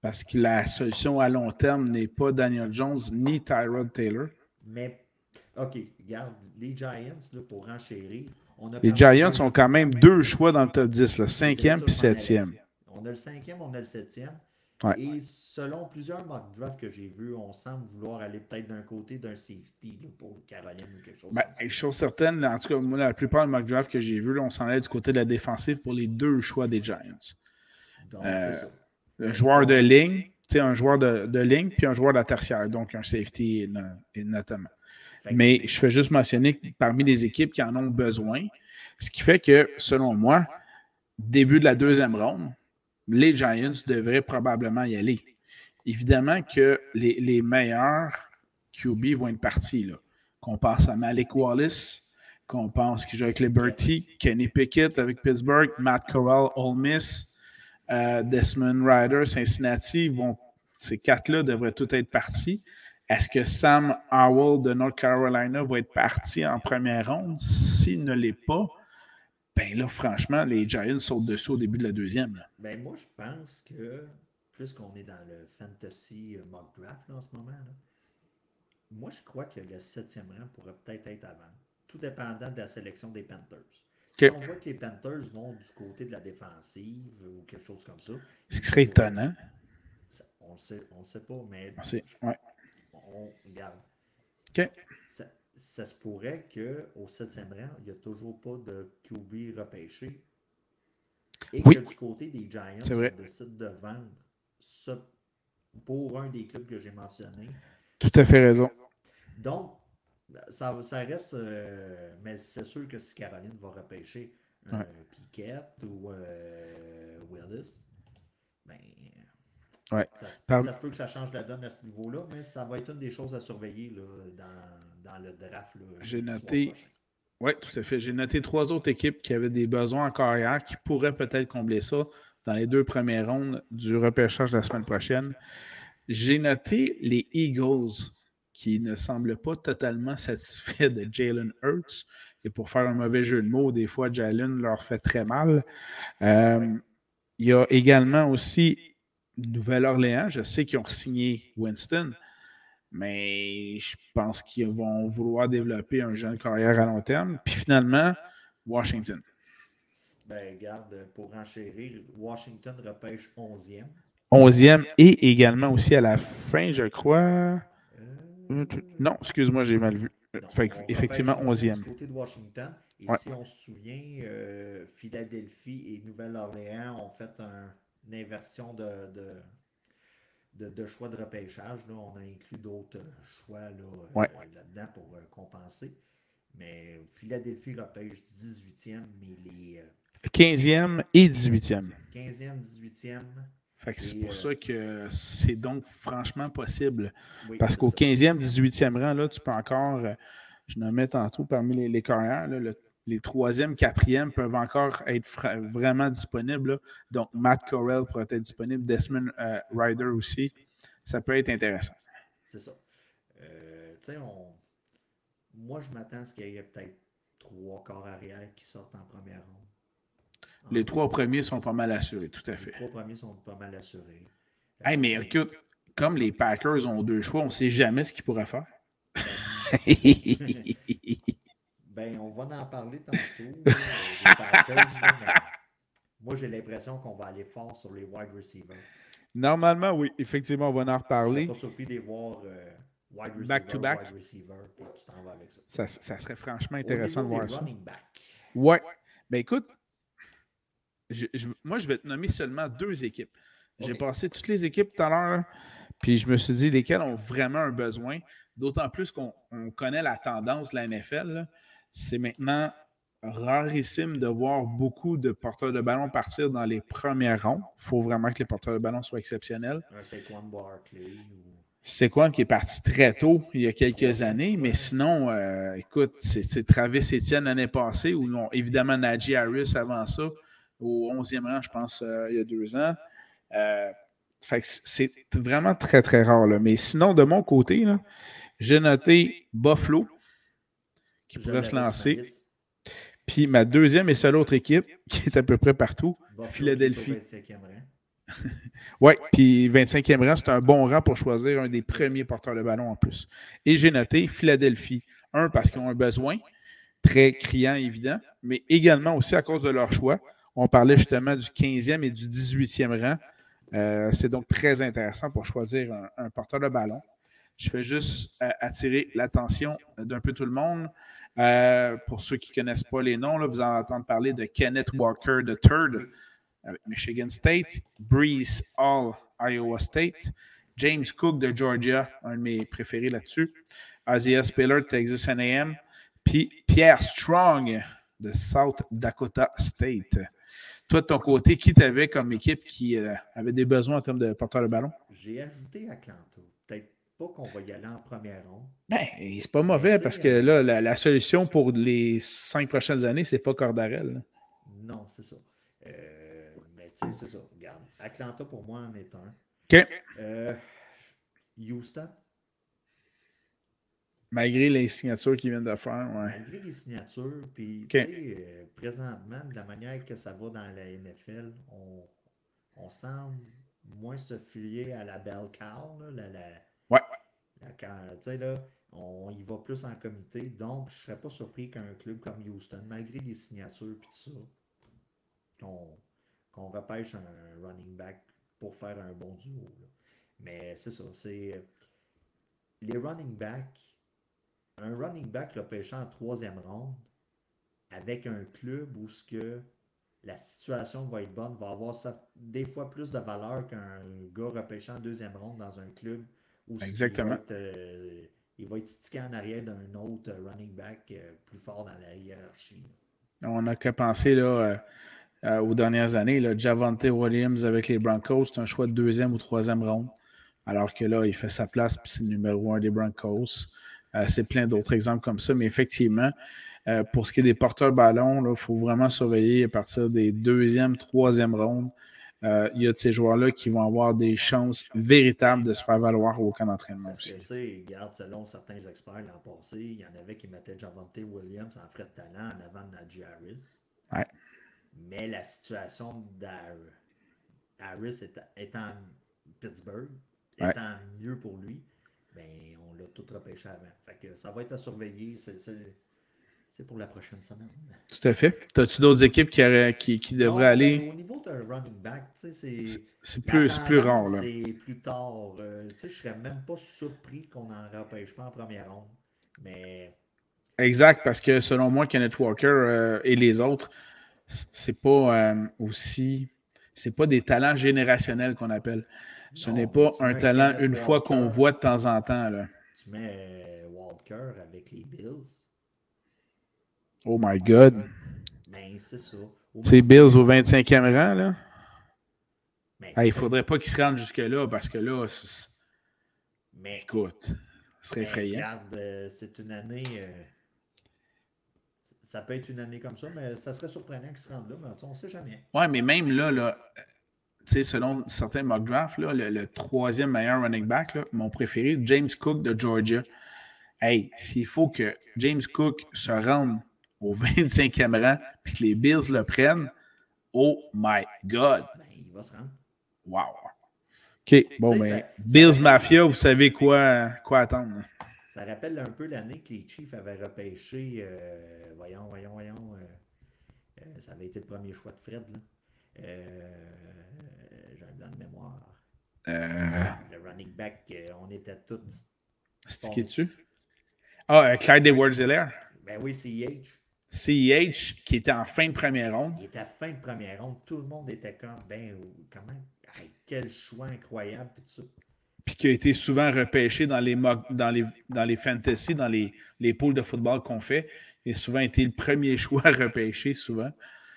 Parce que la solution à long terme n'est pas Daniel Jones ni Tyrod Taylor.
Mais, OK, regarde, les Giants, là, pour enchérir,
les Giants ont quand même deux choix dans le top 10, le cinquième puis septième.
On a le cinquième, on a le septième. Et selon plusieurs mock drafts que j'ai vus, on semble vouloir aller peut-être d'un côté d'un safety pour Caroline ou quelque chose.
Ben, chose certaine, en tout cas, moi, la plupart des mock drafts que j'ai vus, on s'en allait du côté de la défensive pour les deux choix des Giants. Donc, euh, ça. Joueur de ligne, un joueur de, de, ligne, puis un joueur de la tertiaire, donc un safety notamment. Mais je fais juste mentionner que parmi les équipes qui en ont besoin, ce qui fait que, selon moi, début de la deuxième ronde, les Giants devraient probablement y aller. Évidemment que les, meilleurs QB vont être partis. Qu'on pense à Malik Wallace, qu'on pense qu'il joue avec Liberty, Kenny Pickett avec Pittsburgh, Matt Corral, Ole Miss, euh, Desmond Ryder, Cincinnati, vont, ces quatre-là devraient tous être partis. Est-ce que Sam Howell de North Carolina va être parti en première ronde? S'il ne l'est pas, ben là, franchement, les Giants sautent dessous au début de la deuxième.
Ben moi, je pense que, puisqu'on est dans le fantasy euh, mock draft en ce moment, moi, je crois que le septième rang pourrait peut-être être avant, tout dépendant de la sélection des Panthers. Si on voit que les Panthers vont du côté de la défensive ou quelque chose comme ça.
Ce qui serait étonnant.
on ne on sait pas, mais.
On ouais
on regarde.
OK.
Ça, se pourrait qu'au septième rang, il n'y a toujours pas de QB repêché. Et que du côté des Giants, on décide de vendre ça pour un des clubs que j'ai mentionné.
Tout à fait raison.
Donc, ça, ça reste. Euh, mais c'est sûr que si Caroline va repêcher un Piquette ou euh, Willis, ben, ça, se peut que ça change la donne à ce niveau-là, mais ça va être une des choses à surveiller dans, le draft.
J'ai noté. Oui, tout à fait. J'ai noté trois autres équipes qui avaient des besoins en carrière qui pourraient peut-être combler ça dans les deux premières rondes du repêchage de la semaine prochaine. J'ai noté les Eagles qui ne semblent pas totalement satisfaits de Jalen Hurts. Et pour faire un mauvais jeu de mots, des fois, Jalen leur fait très mal. Euh, il y a également aussi Nouvelle-Orléans, je sais qu'ils ont signé Winston, mais je pense qu'ils vont vouloir développer un jeune carrière à long terme. Puis finalement, Washington.
Ben, garde, pour enchérir, Washington repêche 11e.
11e et également aussi à la fin, je crois. Euh, non, excuse-moi, j'ai mal vu. effectivement, 11e.
côté de Washington. Et si on se souvient, euh, Philadelphie et Nouvelle-Orléans ont fait une inversion de, de, choix de repêchage. Là. On a inclus d'autres choix là, là-dedans pour compenser. Mais Philadelphie repêche 18e, mais les.
15e euh, et 18e.
15e, 18e.
c'est pour euh, ça que c'est donc franchement possible. Parce qu'au 15e, 18e rang, là, tu peux encore, euh, je le mets tantôt parmi les, les carrières, les 3e, 4e peuvent encore être vraiment disponibles. Donc, Matt Corell pourrait être disponible, Desmond Ryder aussi. Ça peut être intéressant.
C'est ça. tu sais, on, moi, je m'attends à ce qu'il y ait peut-être trois corps arrière qui sortent en première ronde.
Les trois premiers sont pas mal assurés, tout à fait.
Les trois premiers sont pas mal assurés.
Hey, mais écoute, comme les Packers ont deux choix, on ne sait jamais ce qu'ils pourraient faire.
ben, on va en parler tantôt. moi, j'ai l'impression qu'on va aller fort sur les wide receivers.
Normalement, oui, effectivement, on va en reparler.
Je suis pas surpris de voir euh,
back to back. ça. Ça, serait franchement intéressant de voir ça. Ouais. Ben écoute, moi, je vais te nommer seulement deux équipes. J'ai passé toutes les équipes tout à l'heure, puis je me suis dit lesquelles ont vraiment un besoin. D'autant plus qu'on connaît la tendance de la NFL. C'est maintenant rarissime de voir beaucoup de porteurs de ballon partir dans les premières rondes. Il faut vraiment que les porteurs de ballon soient exceptionnels.
C'est Barkley
c'est quoi qui est parti très tôt, il y a quelques années, mais sinon, euh, écoute, c'est Travis Etienne l'année passée, ou non, évidemment Najee Harris avant ça, au 11e rang, je pense, euh, il y a deux ans. Euh, c'est vraiment très, très rare. Là. Mais sinon, de mon côté, j'ai noté Buffalo, qui pourrait se lancer. Puis ma deuxième et seule autre équipe, qui est à peu près partout, Philadelphie. oui, puis 25e rang, c'est un bon rang pour choisir un des premiers porteurs de ballon en plus. Et j'ai noté Philadelphie. Un, parce qu'ils ont un besoin, très criant, évident, mais également aussi à cause de leur choix. On parlait justement du 15e et du 18e rang. Euh, c'est donc très intéressant pour choisir un, porteur de ballon. Je fais juste euh, attirer l'attention d'un peu tout le monde. Euh, pour ceux qui ne connaissent pas les noms, là, vous en entendez parler de Kenneth Walker III avec Michigan State, Breeze Hall, Iowa State, James Cook de Georgia, un de mes préférés là-dessus, Isaiah Spiller de Texas A&M, puis Pierre Strong de South Dakota State. Toi, de ton côté, qui t'avais comme équipe qui euh, avait des besoins en termes de porteur de ballon?
J'ai ajouté Atlanta. Pas qu'on va y aller en première ronde.
Ben, c'est pas mauvais parce que là, la, solution pour les cinq prochaines années, c'est pas Cordarel.
Non, c'est ça. Euh, c'est ça. Regarde. Atlanta, pour moi, en est un.
OK.
Euh, Houston.
Malgré les signatures qu'ils viennent de faire, ouais.
Malgré les signatures, puis euh, présentement, de la manière que ça va dans la NFL, on, on semble moins se fier à la belle cow, la, la,
ouais.
Tu sais, là, on y va plus en comité. Donc, je ne serais pas surpris qu'un club comme Houston, malgré les signatures et tout ça, on, qu'on repêche un running back pour faire un bon duo. Mais c'est ça, c'est euh, les running backs. Un running back repêché en troisième ronde avec un club où ce que la situation va être bonne, va avoir des fois plus de valeur qu'un gars repêché en deuxième ronde dans un club
Exactement.
Euh, il va être, stické en arrière d'un autre running back euh, plus fort dans la hiérarchie.
On n'a qu'à penser là, euh, aux dernières années. Là, Javante Williams avec les Broncos, c'est un choix de deuxième ou troisième ronde. Alors que là, il fait sa place, puis c'est le numéro un des Broncos. Euh, c'est plein d'autres exemples comme ça, mais effectivement, euh, pour ce qui est des porteurs ballons, il faut vraiment surveiller à partir des deuxième, troisième rondes. Il y a de ces joueurs-là qui vont avoir des chances véritables de se faire valoir au camp d'entraînement
aussi. Tu sais, regarde, selon certains experts l'an passé, il y en avait qui mettaient Javante Williams en frais de talent en avant de Najee Harris.
Ouais.
Mais la situation d'Harris étant Pittsburgh, étant mieux pour lui, ben, on l'a tout repêché avant. Fait que ça va être à surveiller. c'est pour la prochaine semaine.
Tout à fait. As-tu d'autres équipes qui, qui, devraient aller?
Ben, au niveau d'un running back,
c'est plus, plus rare.
C'est plus tard. Euh, je ne serais même pas surpris qu'on en repêche pas en première ronde. Mais.
Exact, parce que selon moi, Kenneth Walker euh, et les autres, c'est pas euh, aussi. C'est pas des talents générationnels qu'on appelle. Ce n'est pas un talent une fois qu'on voit de temps en temps. Là.
Tu mets Walker avec les Bills.
Oh my God.
Ben, c'est ça.
C'est Bills au 25e rang, là. Ben, il ne faudrait pas qu'ils se rendent jusque-là parce que là, mais, écoute, ce serait effrayant.
Regarde, euh, c'est une année. Euh, ça peut être une année comme ça, mais ça serait surprenant qu'ils se rendent là, mais on ne sait jamais.
Ouais, mais même là, là selon certains mock drafts, là, le, troisième meilleur running back, là, mon préféré, James Cook de Georgia. Hey, s'il faut que James Cook se rende au 25e rang puis que les Bills le prennent, oh my God!
Ben, il va se rendre.
Wow! OK, bon, ben, Bills Mafia, vous savez quoi, quoi attendre.
Ça rappelle un peu l'année que les Chiefs avaient repêché, euh, voyons, voyons, voyons, euh, euh, ça avait été le premier choix de Fred, là. J'ai un blanc de mémoire. Le running back, on était tous.
C'est qui tu Ah, Clyde Edwards-Helaire?
Ben oui, CEH.
CEH, qui était en fin de première ronde.
Il était en fin de première ronde. Tout le monde était comme, ben, comment, quel choix incroyable. Puis,
puis qui a été souvent repêché dans les, dans les, dans les fantasy, dans les, les poules de football qu'on fait. Il a souvent été le premier choix repêché, souvent.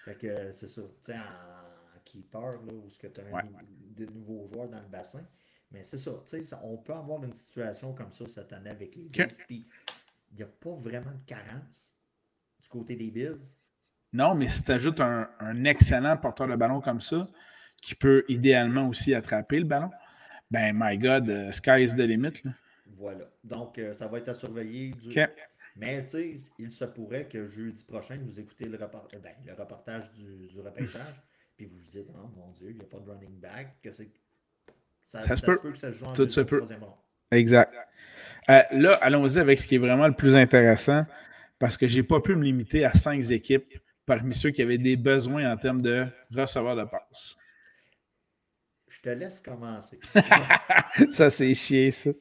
Fait que c'est ça. Tu sais, en keeper, là, où tu as de nouveaux joueurs dans le bassin. Mais c'est ça, tu sais, on peut avoir une situation comme ça cette année avec les Bills. Puis il n'y a pas vraiment de carence côté des Bills?
Non, mais si tu ajoutes un, excellent porteur de ballon comme ça, qui peut idéalement aussi attraper le ballon, ben, my God, uh, sky is the limit.
Voilà. Donc, euh, ça va être à surveiller. Mais, tu sais, il se pourrait que jeudi prochain, vous écoutez le, euh, ben, le reportage du, du repêchage, puis vous vous dites, oh mon Dieu, il n'y a pas de running back. Que
ça, ça, se peut. que ça se joue en Tout se peut. Exact. Euh, là, allons-y avec ce qui est vraiment le plus intéressant parce que je n'ai pas pu me limiter à cinq équipes parmi ceux qui avaient des besoins en termes de receveurs de passe.
Je te laisse commencer.
ça, c'est chier, ça.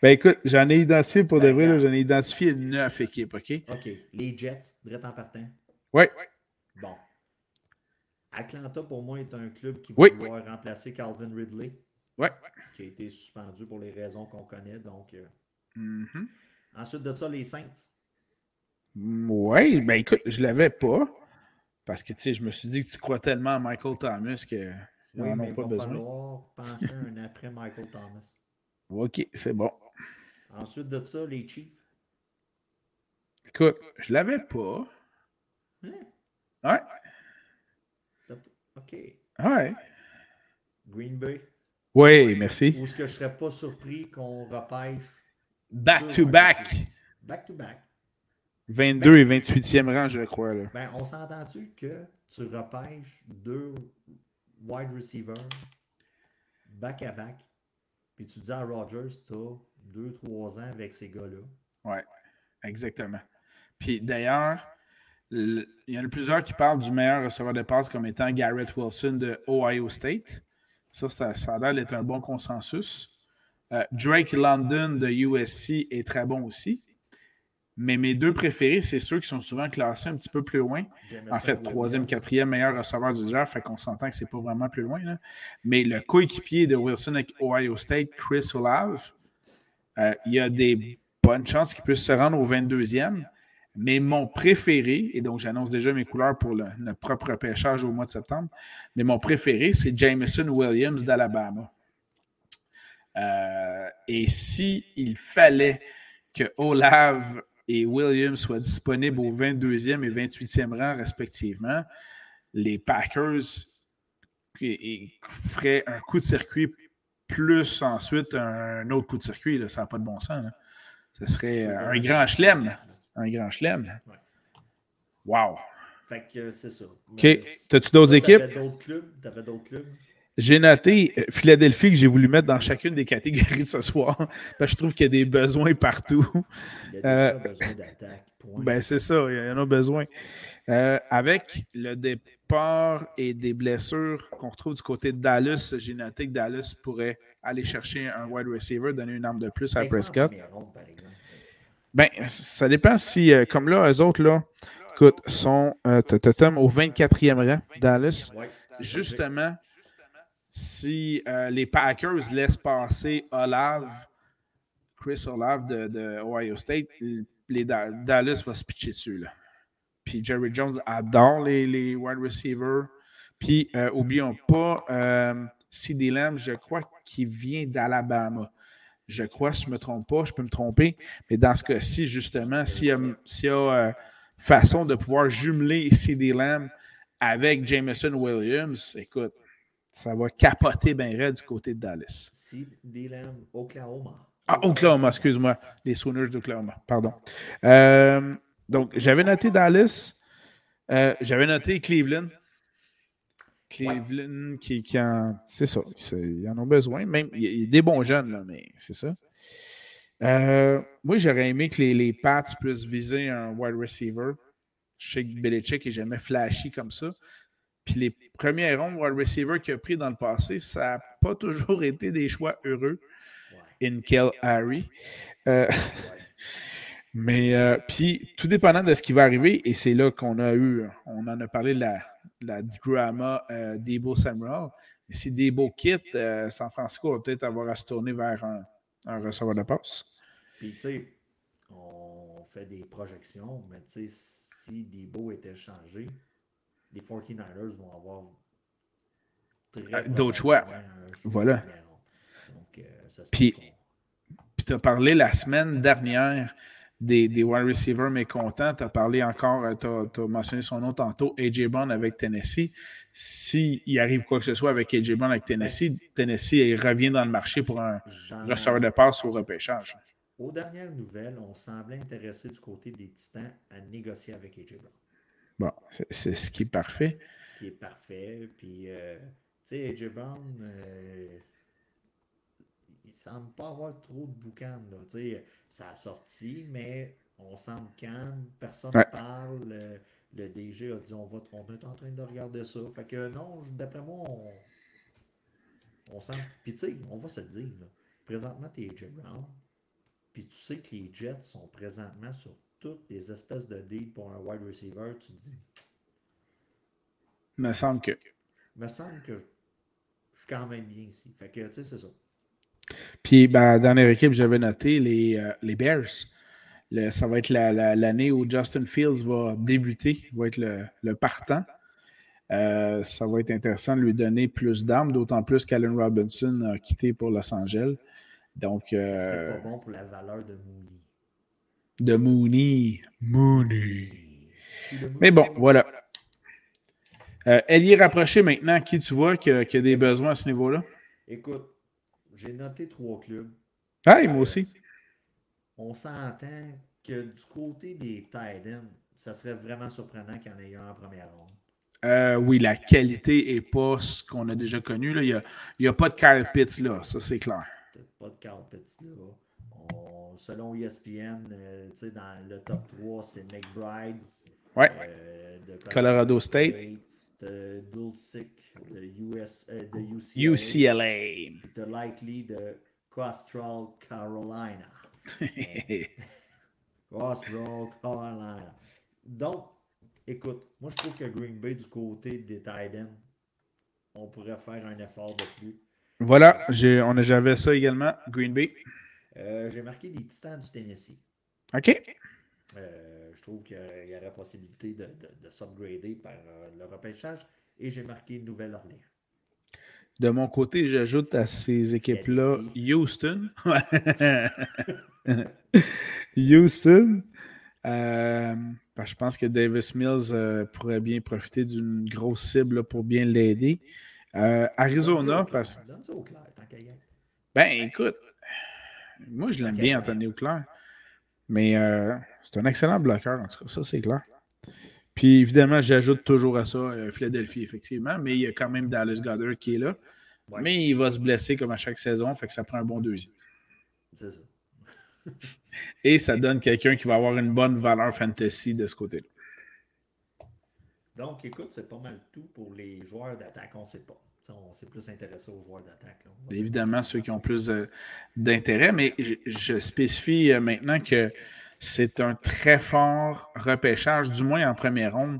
Ben écoute, j'en ai identifié pour de vrai, j'en ai identifié neuf équipes, OK?
OK. Les Jets, direct en partant.
Oui.
Bon. Atlanta, pour moi, est un club qui va pouvoir remplacer Calvin Ridley.
Oui.
Qui a été suspendu pour les raisons qu'on connaît. Donc, euh.
mm-hmm.
Ensuite de ça, les Saints.
Oui, ben écoute, je ne l'avais pas. Parce que tu sais, je me suis dit que tu crois tellement à Michael Thomas que
oui, n'en ont pas besoin. Penser un après Michael Thomas.
OK, c'est bon.
Ensuite de ça, les Chiefs.
Écoute, je l'avais pas.
Hein?
Ouais.
OK.
Ouais.
Green Bay.
Oui, merci.
Ou est-ce que je serais pas surpris qu'on repêche
back to back.
Back to back.
22 et 28e rang, je crois. Là.
Ben, on s'entend-tu que tu repêches deux wide receivers back-à-back, puis tu dis à Rogers, tu as 2-3 ans avec ces gars-là?
Oui, exactement. Puis d'ailleurs, il y en a plusieurs qui parlent du meilleur receveur de passe comme étant Garrett Wilson de Ohio State. Ça, ça, a l'air d'être un bon consensus. Euh, Drake London de USC est très bon aussi. Mais mes deux préférés, c'est ceux qui sont souvent classés un petit peu plus loin. En fait, troisième, quatrième meilleur receveur du draft, fait qu'on s'entend que c'est pas vraiment plus loin. Mais le coéquipier de Wilson avec Ohio State, Chris Olave, euh, il y a des bonnes chances qu'il puisse se rendre au 22e. Mais mon préféré, et donc j'annonce déjà mes couleurs pour le, notre propre pêchage au mois de septembre, mais mon préféré, c'est Jameson Williams d'Alabama. Euh, et s'il il fallait que Olave et Williams soient disponibles au 22e et 28e rang respectivement, les Packers feraient un coup de circuit plus ensuite un autre coup de circuit. Là, ça n'a pas de bon sens. Ce serait un grand chelem. Un grand chelem. Wow.
Fait que c'est ça.
OK. T'as-tu d'autres équipes?
T'avais d'autres clubs? T'avais d'autres clubs?
J'ai noté euh, Philadelphie que j'ai voulu mettre dans chacune des catégories ce soir, parce que je trouve qu'il y a des besoins partout.
Il y a des besoins d'attaque.
Ben, c'est ça, il y en a besoin. Euh, avec le départ et des blessures qu'on retrouve du côté de Dallas, j'ai noté que Dallas pourrait aller chercher un wide receiver, donner une arme de plus à Prescott. Ben, ça dépend si, euh, comme là, eux autres, là, écoute, sont euh, au 24e rang, Dallas. Justement, si euh, les Packers laissent passer Olave, Chris Olave de, Ohio State, les Dallas va se pitcher dessus. Puis Jerry Jones adore les, wide receivers. Puis, euh, oublions pas, euh, CD Lamb, je crois qu'il vient d'Alabama. Je crois, si je ne me trompe pas, je peux me tromper. Mais dans ce cas-ci, justement, s'il y a, façon de pouvoir jumeler CD Lamb avec Jameson Williams, écoute, ça va capoter bien raide du côté de Dallas.
CD Lamb, Oklahoma.
Ah, Oklahoma, excuse-moi. Les Sooners d'Oklahoma, pardon. Euh, donc, j'avais noté Dallas. Euh, j'avais noté Cleveland. Cleveland qui, qui en. C'est ça. Ils en ont besoin. Même, il y a des bons jeunes, là, mais c'est ça. Euh, moi, j'aurais aimé que les, les, Pats puissent viser un wide receiver. Je sais que Belichick n'est jamais flashy comme ça. Puis les premiers rondes wide receiver qu'il a pris dans le passé, ça n'a pas toujours été des choix heureux. In Kel Harry. Euh, mais euh, puis, tout dépendant de ce qui va arriver, et c'est là qu'on a eu, on en a parlé de la, la drama euh, Debo Samuel. Mais si Debo quitte, San Francisco va peut-être avoir à se tourner vers un, un receveur de passe.
Puis, tu sais, on fait des projections, mais tu sais, si Debo était changé, les 49ers vont avoir
euh, d'autres choix. Voilà. Donc, ça Puis, tu as parlé la semaine dernière des, des wide receivers mécontents. Tu as parlé encore, euh, tu as, mentionné son nom tantôt, AJ Bond avec Tennessee. S'il arrive quoi que ce soit avec AJ Bond avec Tennessee, Tennessee revient dans le marché pour un receveur de passe au repêchage.
Aux dernières nouvelles, on semblait intéressé du côté des Titans à négocier avec AJ Bond.
Bon, c'est ce qui est parfait.
Ce qui est parfait. Puis, euh, tu sais, AJ Brown, euh, il semble pas avoir trop de boucan. Ça a sorti, mais on semble calme, personne ne parle. Le, DG a dit on, va, on est en train de regarder ça. Fait que non, d'après moi, on, on sent. Puis tu sais, on va se le dire. Présentement, tu es AJ Brown. Puis tu sais que les Jets sont présentement sur toutes les espèces de deals pour un wide receiver. Tu te dis.
Me semble que.
Me semble que je suis quand même bien ici. Fait que, tu sais, c'est ça.
Puis, ben, dernière équipe, j'avais noté les, euh, les Bears. ça va être l'année où Justin Fields va débuter, va être le, partant. Euh, ça va être intéressant de lui donner plus d'armes, d'autant plus qu'Allen Robinson a quitté pour Los Angeles. Donc,
euh, pas bon pour la valeur de Mooney.
De Mooney. Mooney. Mais bon, voilà. Euh, elle y est rapprochée maintenant. Qui tu vois qui a des besoins à ce niveau-là?
Écoute, j'ai noté trois clubs.
Ah, moi aussi.
On s'entend que du côté des Titans, ça serait vraiment surprenant qu'il y en ait un en première ronde.
Euh, oui, la qualité n'est pas ce qu'on a déjà connu. Là. Il n'y a, a, pas de Kyle Pitts là, ça c'est clair.
Pas de Kyle Pitts là. Selon ESPN, euh, dans le top 3, c'est McBride.
Ouais. Euh, de Colorado, State.
De Dulcic de, US, euh, de
UCLA. UCLA.
De Likely de Coastal Carolina. Coastal Carolina. Donc, écoute, moi je trouve que Green Bay du côté des Titans, on pourrait faire un effort de plus.
Voilà, j'avais ça également, Green Bay.
Euh, j'ai marqué les Titans du Tennessee.
OK.
Euh, je trouve qu'il y aurait possibilité de, de, de s'upgrader par le repêchage et j'ai marqué Nouvelle-Orléans.
De mon côté, j'ajoute à ces équipes-là Houston. Houston. Euh, je pense que Davis Mills euh, pourrait bien profiter d'une grosse cible pour bien l'aider. Euh, Arizona, parce Ben, écoute, moi, je l'aime bien, Anthony Auclair. Mais c'est un excellent bloqueur, en tout cas, ça, c'est clair. Puis évidemment, j'ajoute toujours à ça euh, Philadelphie, effectivement, mais il y a quand même Dallas Goddard qui est là. Mais il va se blesser comme à chaque saison, fait que ça prend un bon deuxième. C'est ça. Et ça donne quelqu'un qui va avoir une bonne valeur fantasy de ce côté-là.
Donc, écoute, c'est pas mal tout pour les joueurs d'attaque, on ne sait pas. On s'est plus intéressé aux joueurs d'attaque.
Évidemment, ceux qui ont plus euh, d'intérêt, mais je, spécifie euh, maintenant que c'est un très fort repêchage, du moins en première ronde,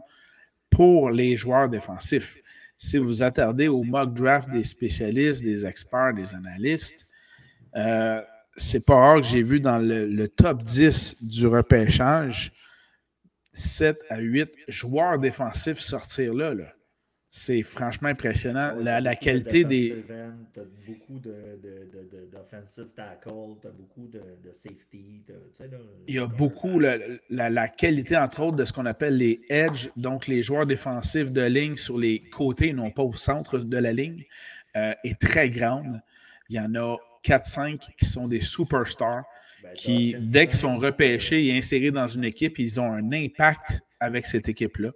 pour les joueurs défensifs. Si vous attardez au mock draft des spécialistes, des experts, des analystes, euh, c'est pas rare que j'ai vu dans le, top 10 du repêchage 7 à 8 joueurs défensifs sortir là. là c'est franchement impressionnant. La, qualité des.
Tu as beaucoup d'offensive tackle, tu as beaucoup de, safety.
Il y a beaucoup, la, qualité, entre autres, de ce qu'on appelle les edge, donc les joueurs défensifs de ligne sur les côtés, non pas au centre de la ligne, euh, est très grande. Il y en a 4-5 qui sont des superstars. Ben, qui, dès qu'ils sont repêchés et insérés dans une équipe, ils ont un impact avec cette équipe-là.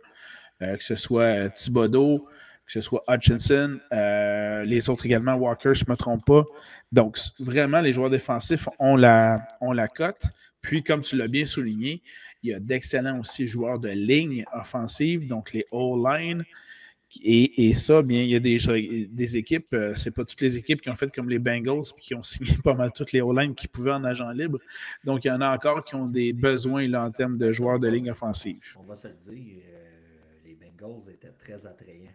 Euh, que ce soit euh, Thibodeau, que ce soit Hutchinson, euh, les autres également, Walker, je ne me trompe pas. Donc, vraiment, les joueurs défensifs ont la, la cote. Puis, comme tu l'as bien souligné, il y a d'excellents aussi joueurs de ligne offensive, donc les all-line. Et, ça, bien, il y a des, des équipes, Ce c'est pas toutes les équipes qui ont fait comme les Bengals qui ont signé pas mal toutes les all-line qui pouvaient en agent libre. Donc, il y en a encore qui ont des besoins en termes de joueurs de ligne offensive.
On va se le dire, Bengals était très attrayant.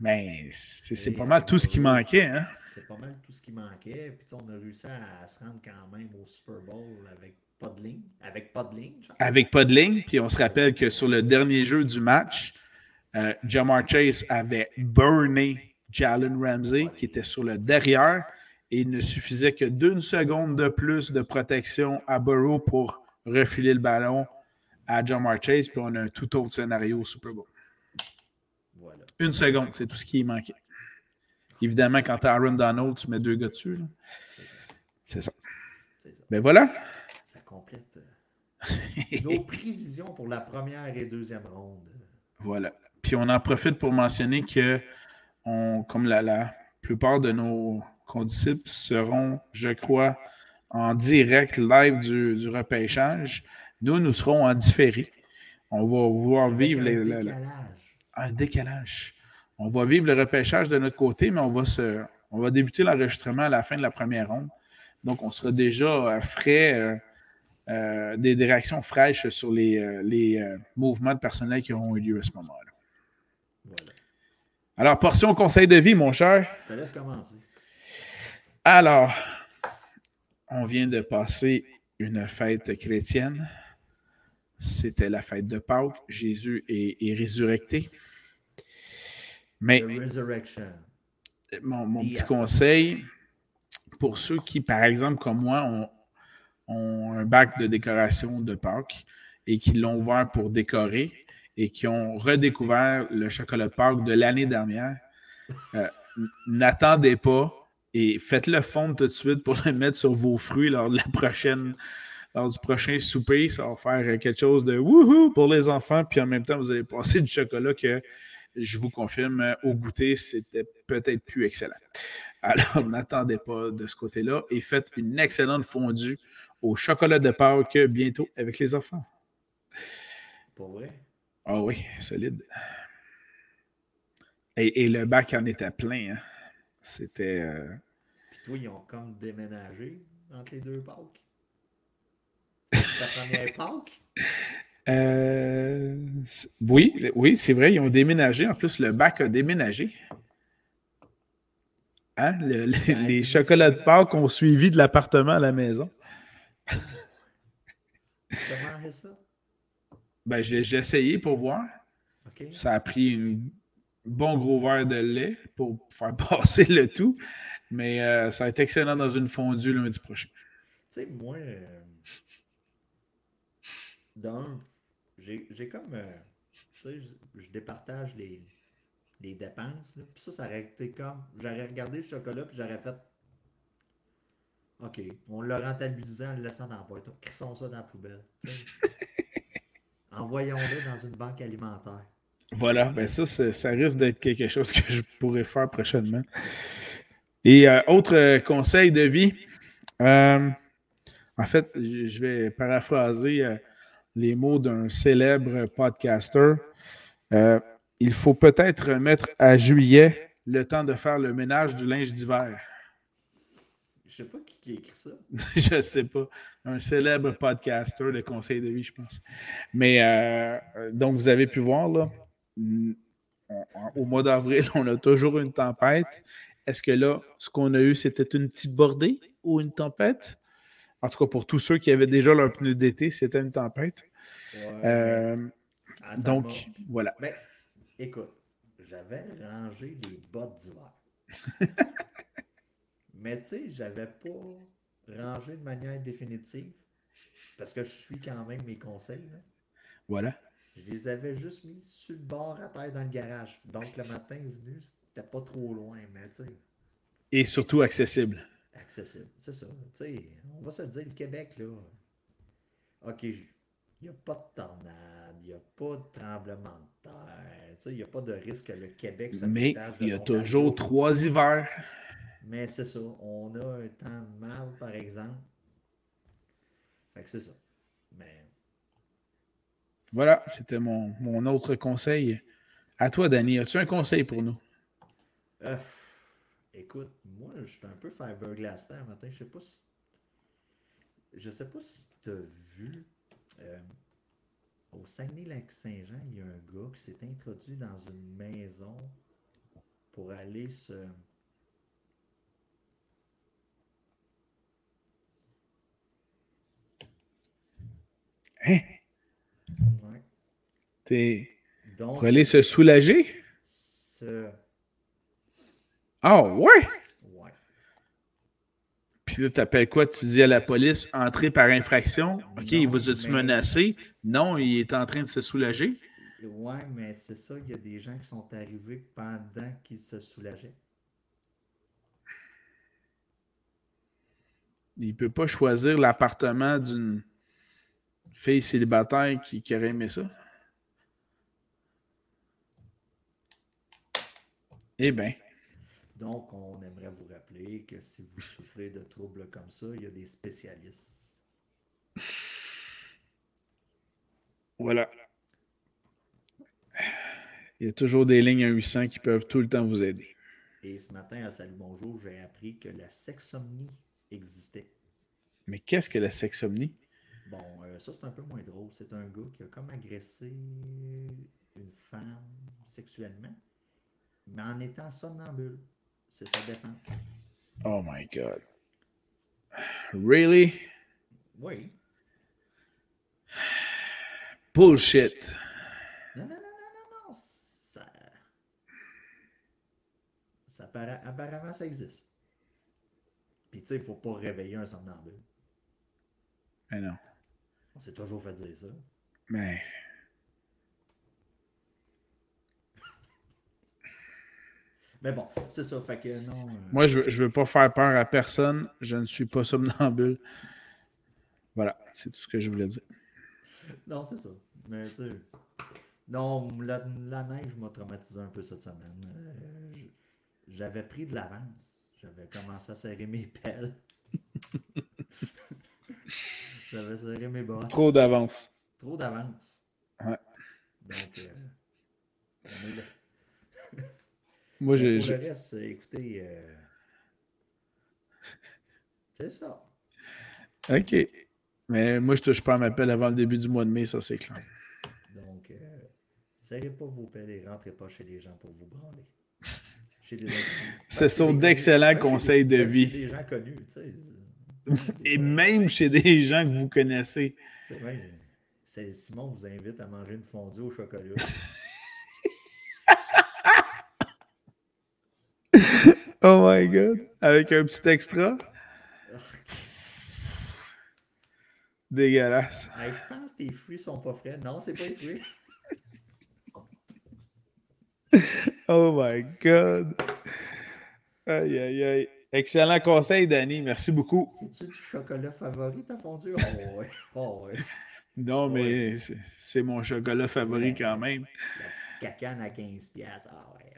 Mais c'est pas mal tout ce qui manquait. Hein?
C'est pas mal tout ce qui manquait. Puis on a réussi à, se rendre quand même au Super Bowl avec pas de ligne. Avec pas de ligne.
Avec pas de ligne. Puis on se rappelle que sur le dernier jeu du match, euh, Jamar Chase avait burné Jalen Ramsey qui était sur le derrière. Et il ne suffisait que d'une seconde de plus de protection à Burrow pour refiler le ballon à Jamar Chase. Puis on a un tout autre scénario au Super Bowl. Une seconde, c'est tout ce qui manquait. Évidemment, quand tu as Aaron Donald, tu mets deux gars dessus. C'est ça. Ben voilà.
Ça complète euh, nos prévisions pour la première et deuxième ronde.
Voilà. Puis on en profite pour mentionner que, on, comme la, la plupart de nos condisciples seront, je crois, en direct live du, du repêchage, nous, nous serons en différé. On va voir vivre les, un décalage. On va vivre le repêchage de notre côté, mais on va, se, on va débuter l'enregistrement à la fin de la première ronde. Donc, on sera déjà frais, euh, euh, des, réactions fraîches sur les, euh, les mouvements de personnel qui auront eu lieu à ce moment-là. Alors, portion conseil de vie, mon cher.
Je te laisse commencer.
Alors, on vient de passer une fête chrétienne. C'était la fête de Pâques. Jésus est résurrecté. Mais mon, petit conseil, pour ceux qui, par exemple, comme moi, ont, un bac de décoration de Pâques et qui l'ont ouvert pour décorer et qui ont redécouvert le chocolat de Pâques de l'année dernière, euh, n'attendez pas et faites-le fondre tout de suite pour le mettre sur vos fruits lors de la prochaine lors du prochain souper. Ça va faire quelque chose de wouhou pour les enfants. Puis en même temps, vous allez passer du chocolat que je vous confirme, euh, au goûter, c'était peut-être plus excellent. Alors, n'attendez pas de ce côté-là et faites une excellente fondue au chocolat de Pâques bientôt avec les enfants.
Pour vrai?
Ah oui, solide. Et, le bac en était plein. Hein. C'était. Euh,
Puis toi, ils ont comme déménagé entre les deux Pâques? C'est ta première Pâques?
Euh, oui, oui, c'est vrai, ils ont déménagé. En plus, le bac a déménagé. Hein? les chocolats de Pâques ont suivi de l'appartement à la maison.
Comment ça?
Ben, j'ai essayé pour voir. Ça a pris un bon gros verre de lait pour faire passer le tout. Mais euh, ça va être excellent dans une fondue lundi prochain.
Tu sais, moi, euh, d'un, j'ai comme. Euh, tu sais, je, départage les, les dépenses. Puis ça, ça aurait été comme. J'aurais regardé le chocolat, puis j'aurais fait. OK, on l'a rentabilisé en le laissant dans la boîte. Crissons ça dans la poubelle. Envoyons-le dans une banque alimentaire.
Voilà, ben ça, ça risque d'être quelque chose que je pourrais faire prochainement. Et euh, autre conseil de vie, en fait, je vais paraphraser les mots d'un célèbre podcaster. il faut peut-être remettre à juillet le temps de faire le ménage du linge d'hiver.
Je sais pas qui, a écrit ça.
je sais pas. Un célèbre podcaster de conseil de vie, je pense. Mais euh, donc, vous avez pu voir, là, au mois d'avril, on a toujours une tempête. Est-ce que là, ce qu'on a eu, c'était une petite bordée ou une tempête? En tout cas, pour tous ceux qui avaient déjà leur pneu d'été, c'était une tempête. Euh, ah, donc, voilà.
Mais, écoute, j'avais rangé les bottes d'hiver. Mais tu sais, j'avais pas rangé de manière définitive parce que je suis quand même mes conseils.
Voilà.
Je les avais juste mis sur le bord à terre dans le garage. Donc le matin venu, c'était pas trop loin, mais tu sais.
Et surtout accessible.
Accessible, c'est ça. On va se dire, le Québec, là. OK, il n'y a pas de tornade, il n'y a pas de tremblement de terre, il n'y a pas de risque que le Québec
se Mais il y a toujours trois hivers.
Mais c'est ça. On a un temps mal, par exemple. Fait que c'est ça. Mais.
Voilà, c'était mon, mon, autre conseil. À toi, Danny, as-tu un conseil pour nous?
Euh, écoute, moi, je suis un peu fiberglass terre matin. Je sais pas si. Je sais pas si tu as vu. Euh, au Saguenay-Lac-Saint-Jean, il y a un gars qui s'est introduit dans une maison pour aller se
Hein? T'es. pour aller se soulager? Ah, oh, ouais? Ouais. Puis là, t'appelles quoi? Tu dis à la police, entrer par infraction? OK, il vous a-tu menacé? Non, il est en train de se soulager.
Ouais, mais c'est ça, il y a des gens qui sont arrivés pendant qu'ils se soulageaient.
Il ne peut pas choisir l'appartement d'une fille célibataire qui, qui aurait aimé ça? Eh bien.
Donc, on aimerait vous rappeler que si vous souffrez de troubles comme ça, il y a des spécialistes.
Voilà. Il y a toujours des lignes à 800 qui peuvent tout le temps vous aider.
Et ce matin, à Salut Bonjour, j'ai appris que la sexomnie existait.
Mais qu'est-ce que la sexomnie?
Bon, euh, ça c'est un peu moins drôle. C'est un gars qui a comme agressé une femme sexuellement, mais en étant somnambule. C'est sa défense.
Oh my God. Really?
Oui.
Bullshit.
Non, non, non, non, non, non. Ça. ça apparemment, ça existe. Puis tu sais, il faut pas réveiller un somnambule.
Mais non.
On s'est toujours fait dire ça.
Mais.
Mais bon, c'est ça. Fait que non. Euh,
Moi, je, je veux pas faire peur à personne. Je ne suis pas somnambule. Voilà, c'est tout ce que je voulais dire.
Non, c'est ça. Mais tu sais. Non, la, neige m'a traumatisé un peu cette semaine. Euh, j'avais pris de l'avance. J'avais commencé à serrer mes pelles. J'avais serré mes bras.
Trop d'avance.
Trop d'avance.
Ouais.
Donc, euh, on est là.
Moi, j'ai.
Pour le reste, écoutez, euh, c'est ça.
OK. Mais moi, je touche pas à ma pelle avant le début du mois de mai, ça, c'est clair.
Donc, euh, serrez pas vos pelles et rentrez pas chez les gens pour vous branler.
Ce sont d'excellents conseils de vie.
Des gens connus, tu sais.
Et même chez des gens que vous connaissez.
Simon vous invite à manger une fondue au chocolat.
Oh my god. Avec un petit extra. Dégueulasse.
je pense que tes fruits sont pas frais. Non, c'est pas les fruits.
oh my god. Aïe, aïe, aïe. Excellent conseil, Danny. Merci beaucoup.
C'est-tu du chocolat favori, ta fondue? Oh, ouais. Oh, ouais.
Non, mais c'est mon chocolat favori quand même.
La petite cacane à 15$. Ah ouais,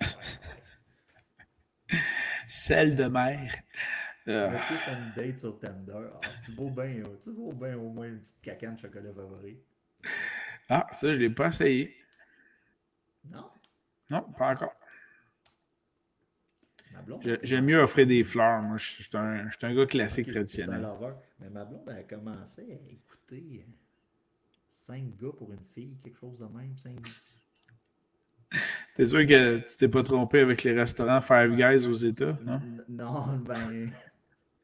ouais,
Celle de mer.
Euh... Monsieur fait une date sur Tinder? Ah, tu vaux bien, tu vaux bien au moins une petite cacane de chocolat favori.
Ah, ça, je ne l'ai pas essayé.
Non?
Non, pas encore. J'aime mieux offrir des fleurs. Moi, je suis un, un, gars classique traditionnel.
Mais ma blonde a commencé à écouter 5 gars pour une fille, quelque chose de même. 5
T'es sûr que tu t'es pas trompé avec les restaurants Five Guys aux États, non?
Non, ben,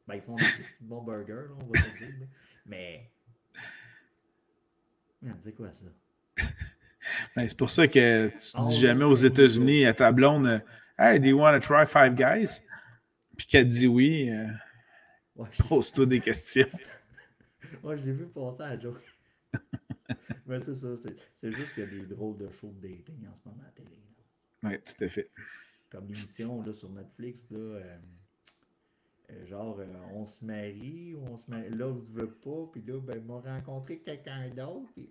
ben ils font des petits bons burgers, on va dire. Mais. Dit quoi ça?
ben, c'est pour ça que tu oh, dis jamais aux États-Unis à ta blonde Hey, do you want to try Five Guys? Puis qu'elle dit oui, euh, pose-toi des questions.
Moi, j'ai vu passer à la joke. Mais c'est ça, c'est juste qu'il y a des drôles de shows de dating en ce moment à la télé.
Oui, tout à fait.
Comme l'émission sur Netflix, là, euh, euh, genre, on se marie ou on se marie, l'autre ne veut pas, puis là, ben, m'a rencontré quelqu'un d'autre. Puis...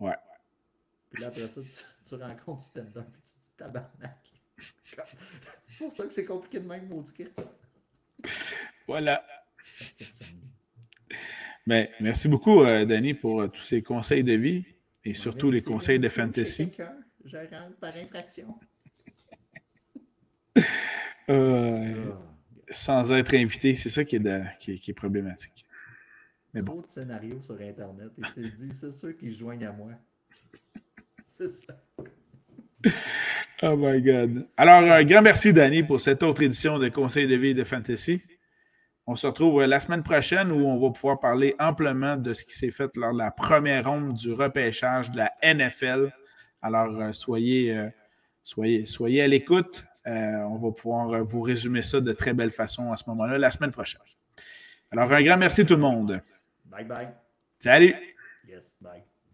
Ouais.
Puis là, après ça, tu, tu rencontres Spender, puis tu Tabarnak. C'est pour ça que c'est compliqué de même, maudit
Voilà. Mais merci beaucoup, euh, Danny, pour euh, tous ces conseils de vie et surtout les conseils de fantasy.
Je rentre par infraction.
Euh, sans être invité, c'est ça qui est, qui, est, problématique.
Mais bon. Scénarios sur Internet et c'est c'est ceux qui se joignent à moi. C'est ça.
Oh my God. Alors, un grand merci, Danny, pour cette autre édition de Conseil de vie de Fantasy. On se retrouve la semaine prochaine où on va pouvoir parler amplement de ce qui s'est fait lors de la première ronde du repêchage de la NFL. Alors, euh, soyez, euh, soyez, soyez à l'écoute. Euh, on va pouvoir vous résumer ça de très belle façon à ce moment-là, la semaine prochaine. Alors, un grand merci tout le monde.
Bye bye.
Salut.
Yes, bye.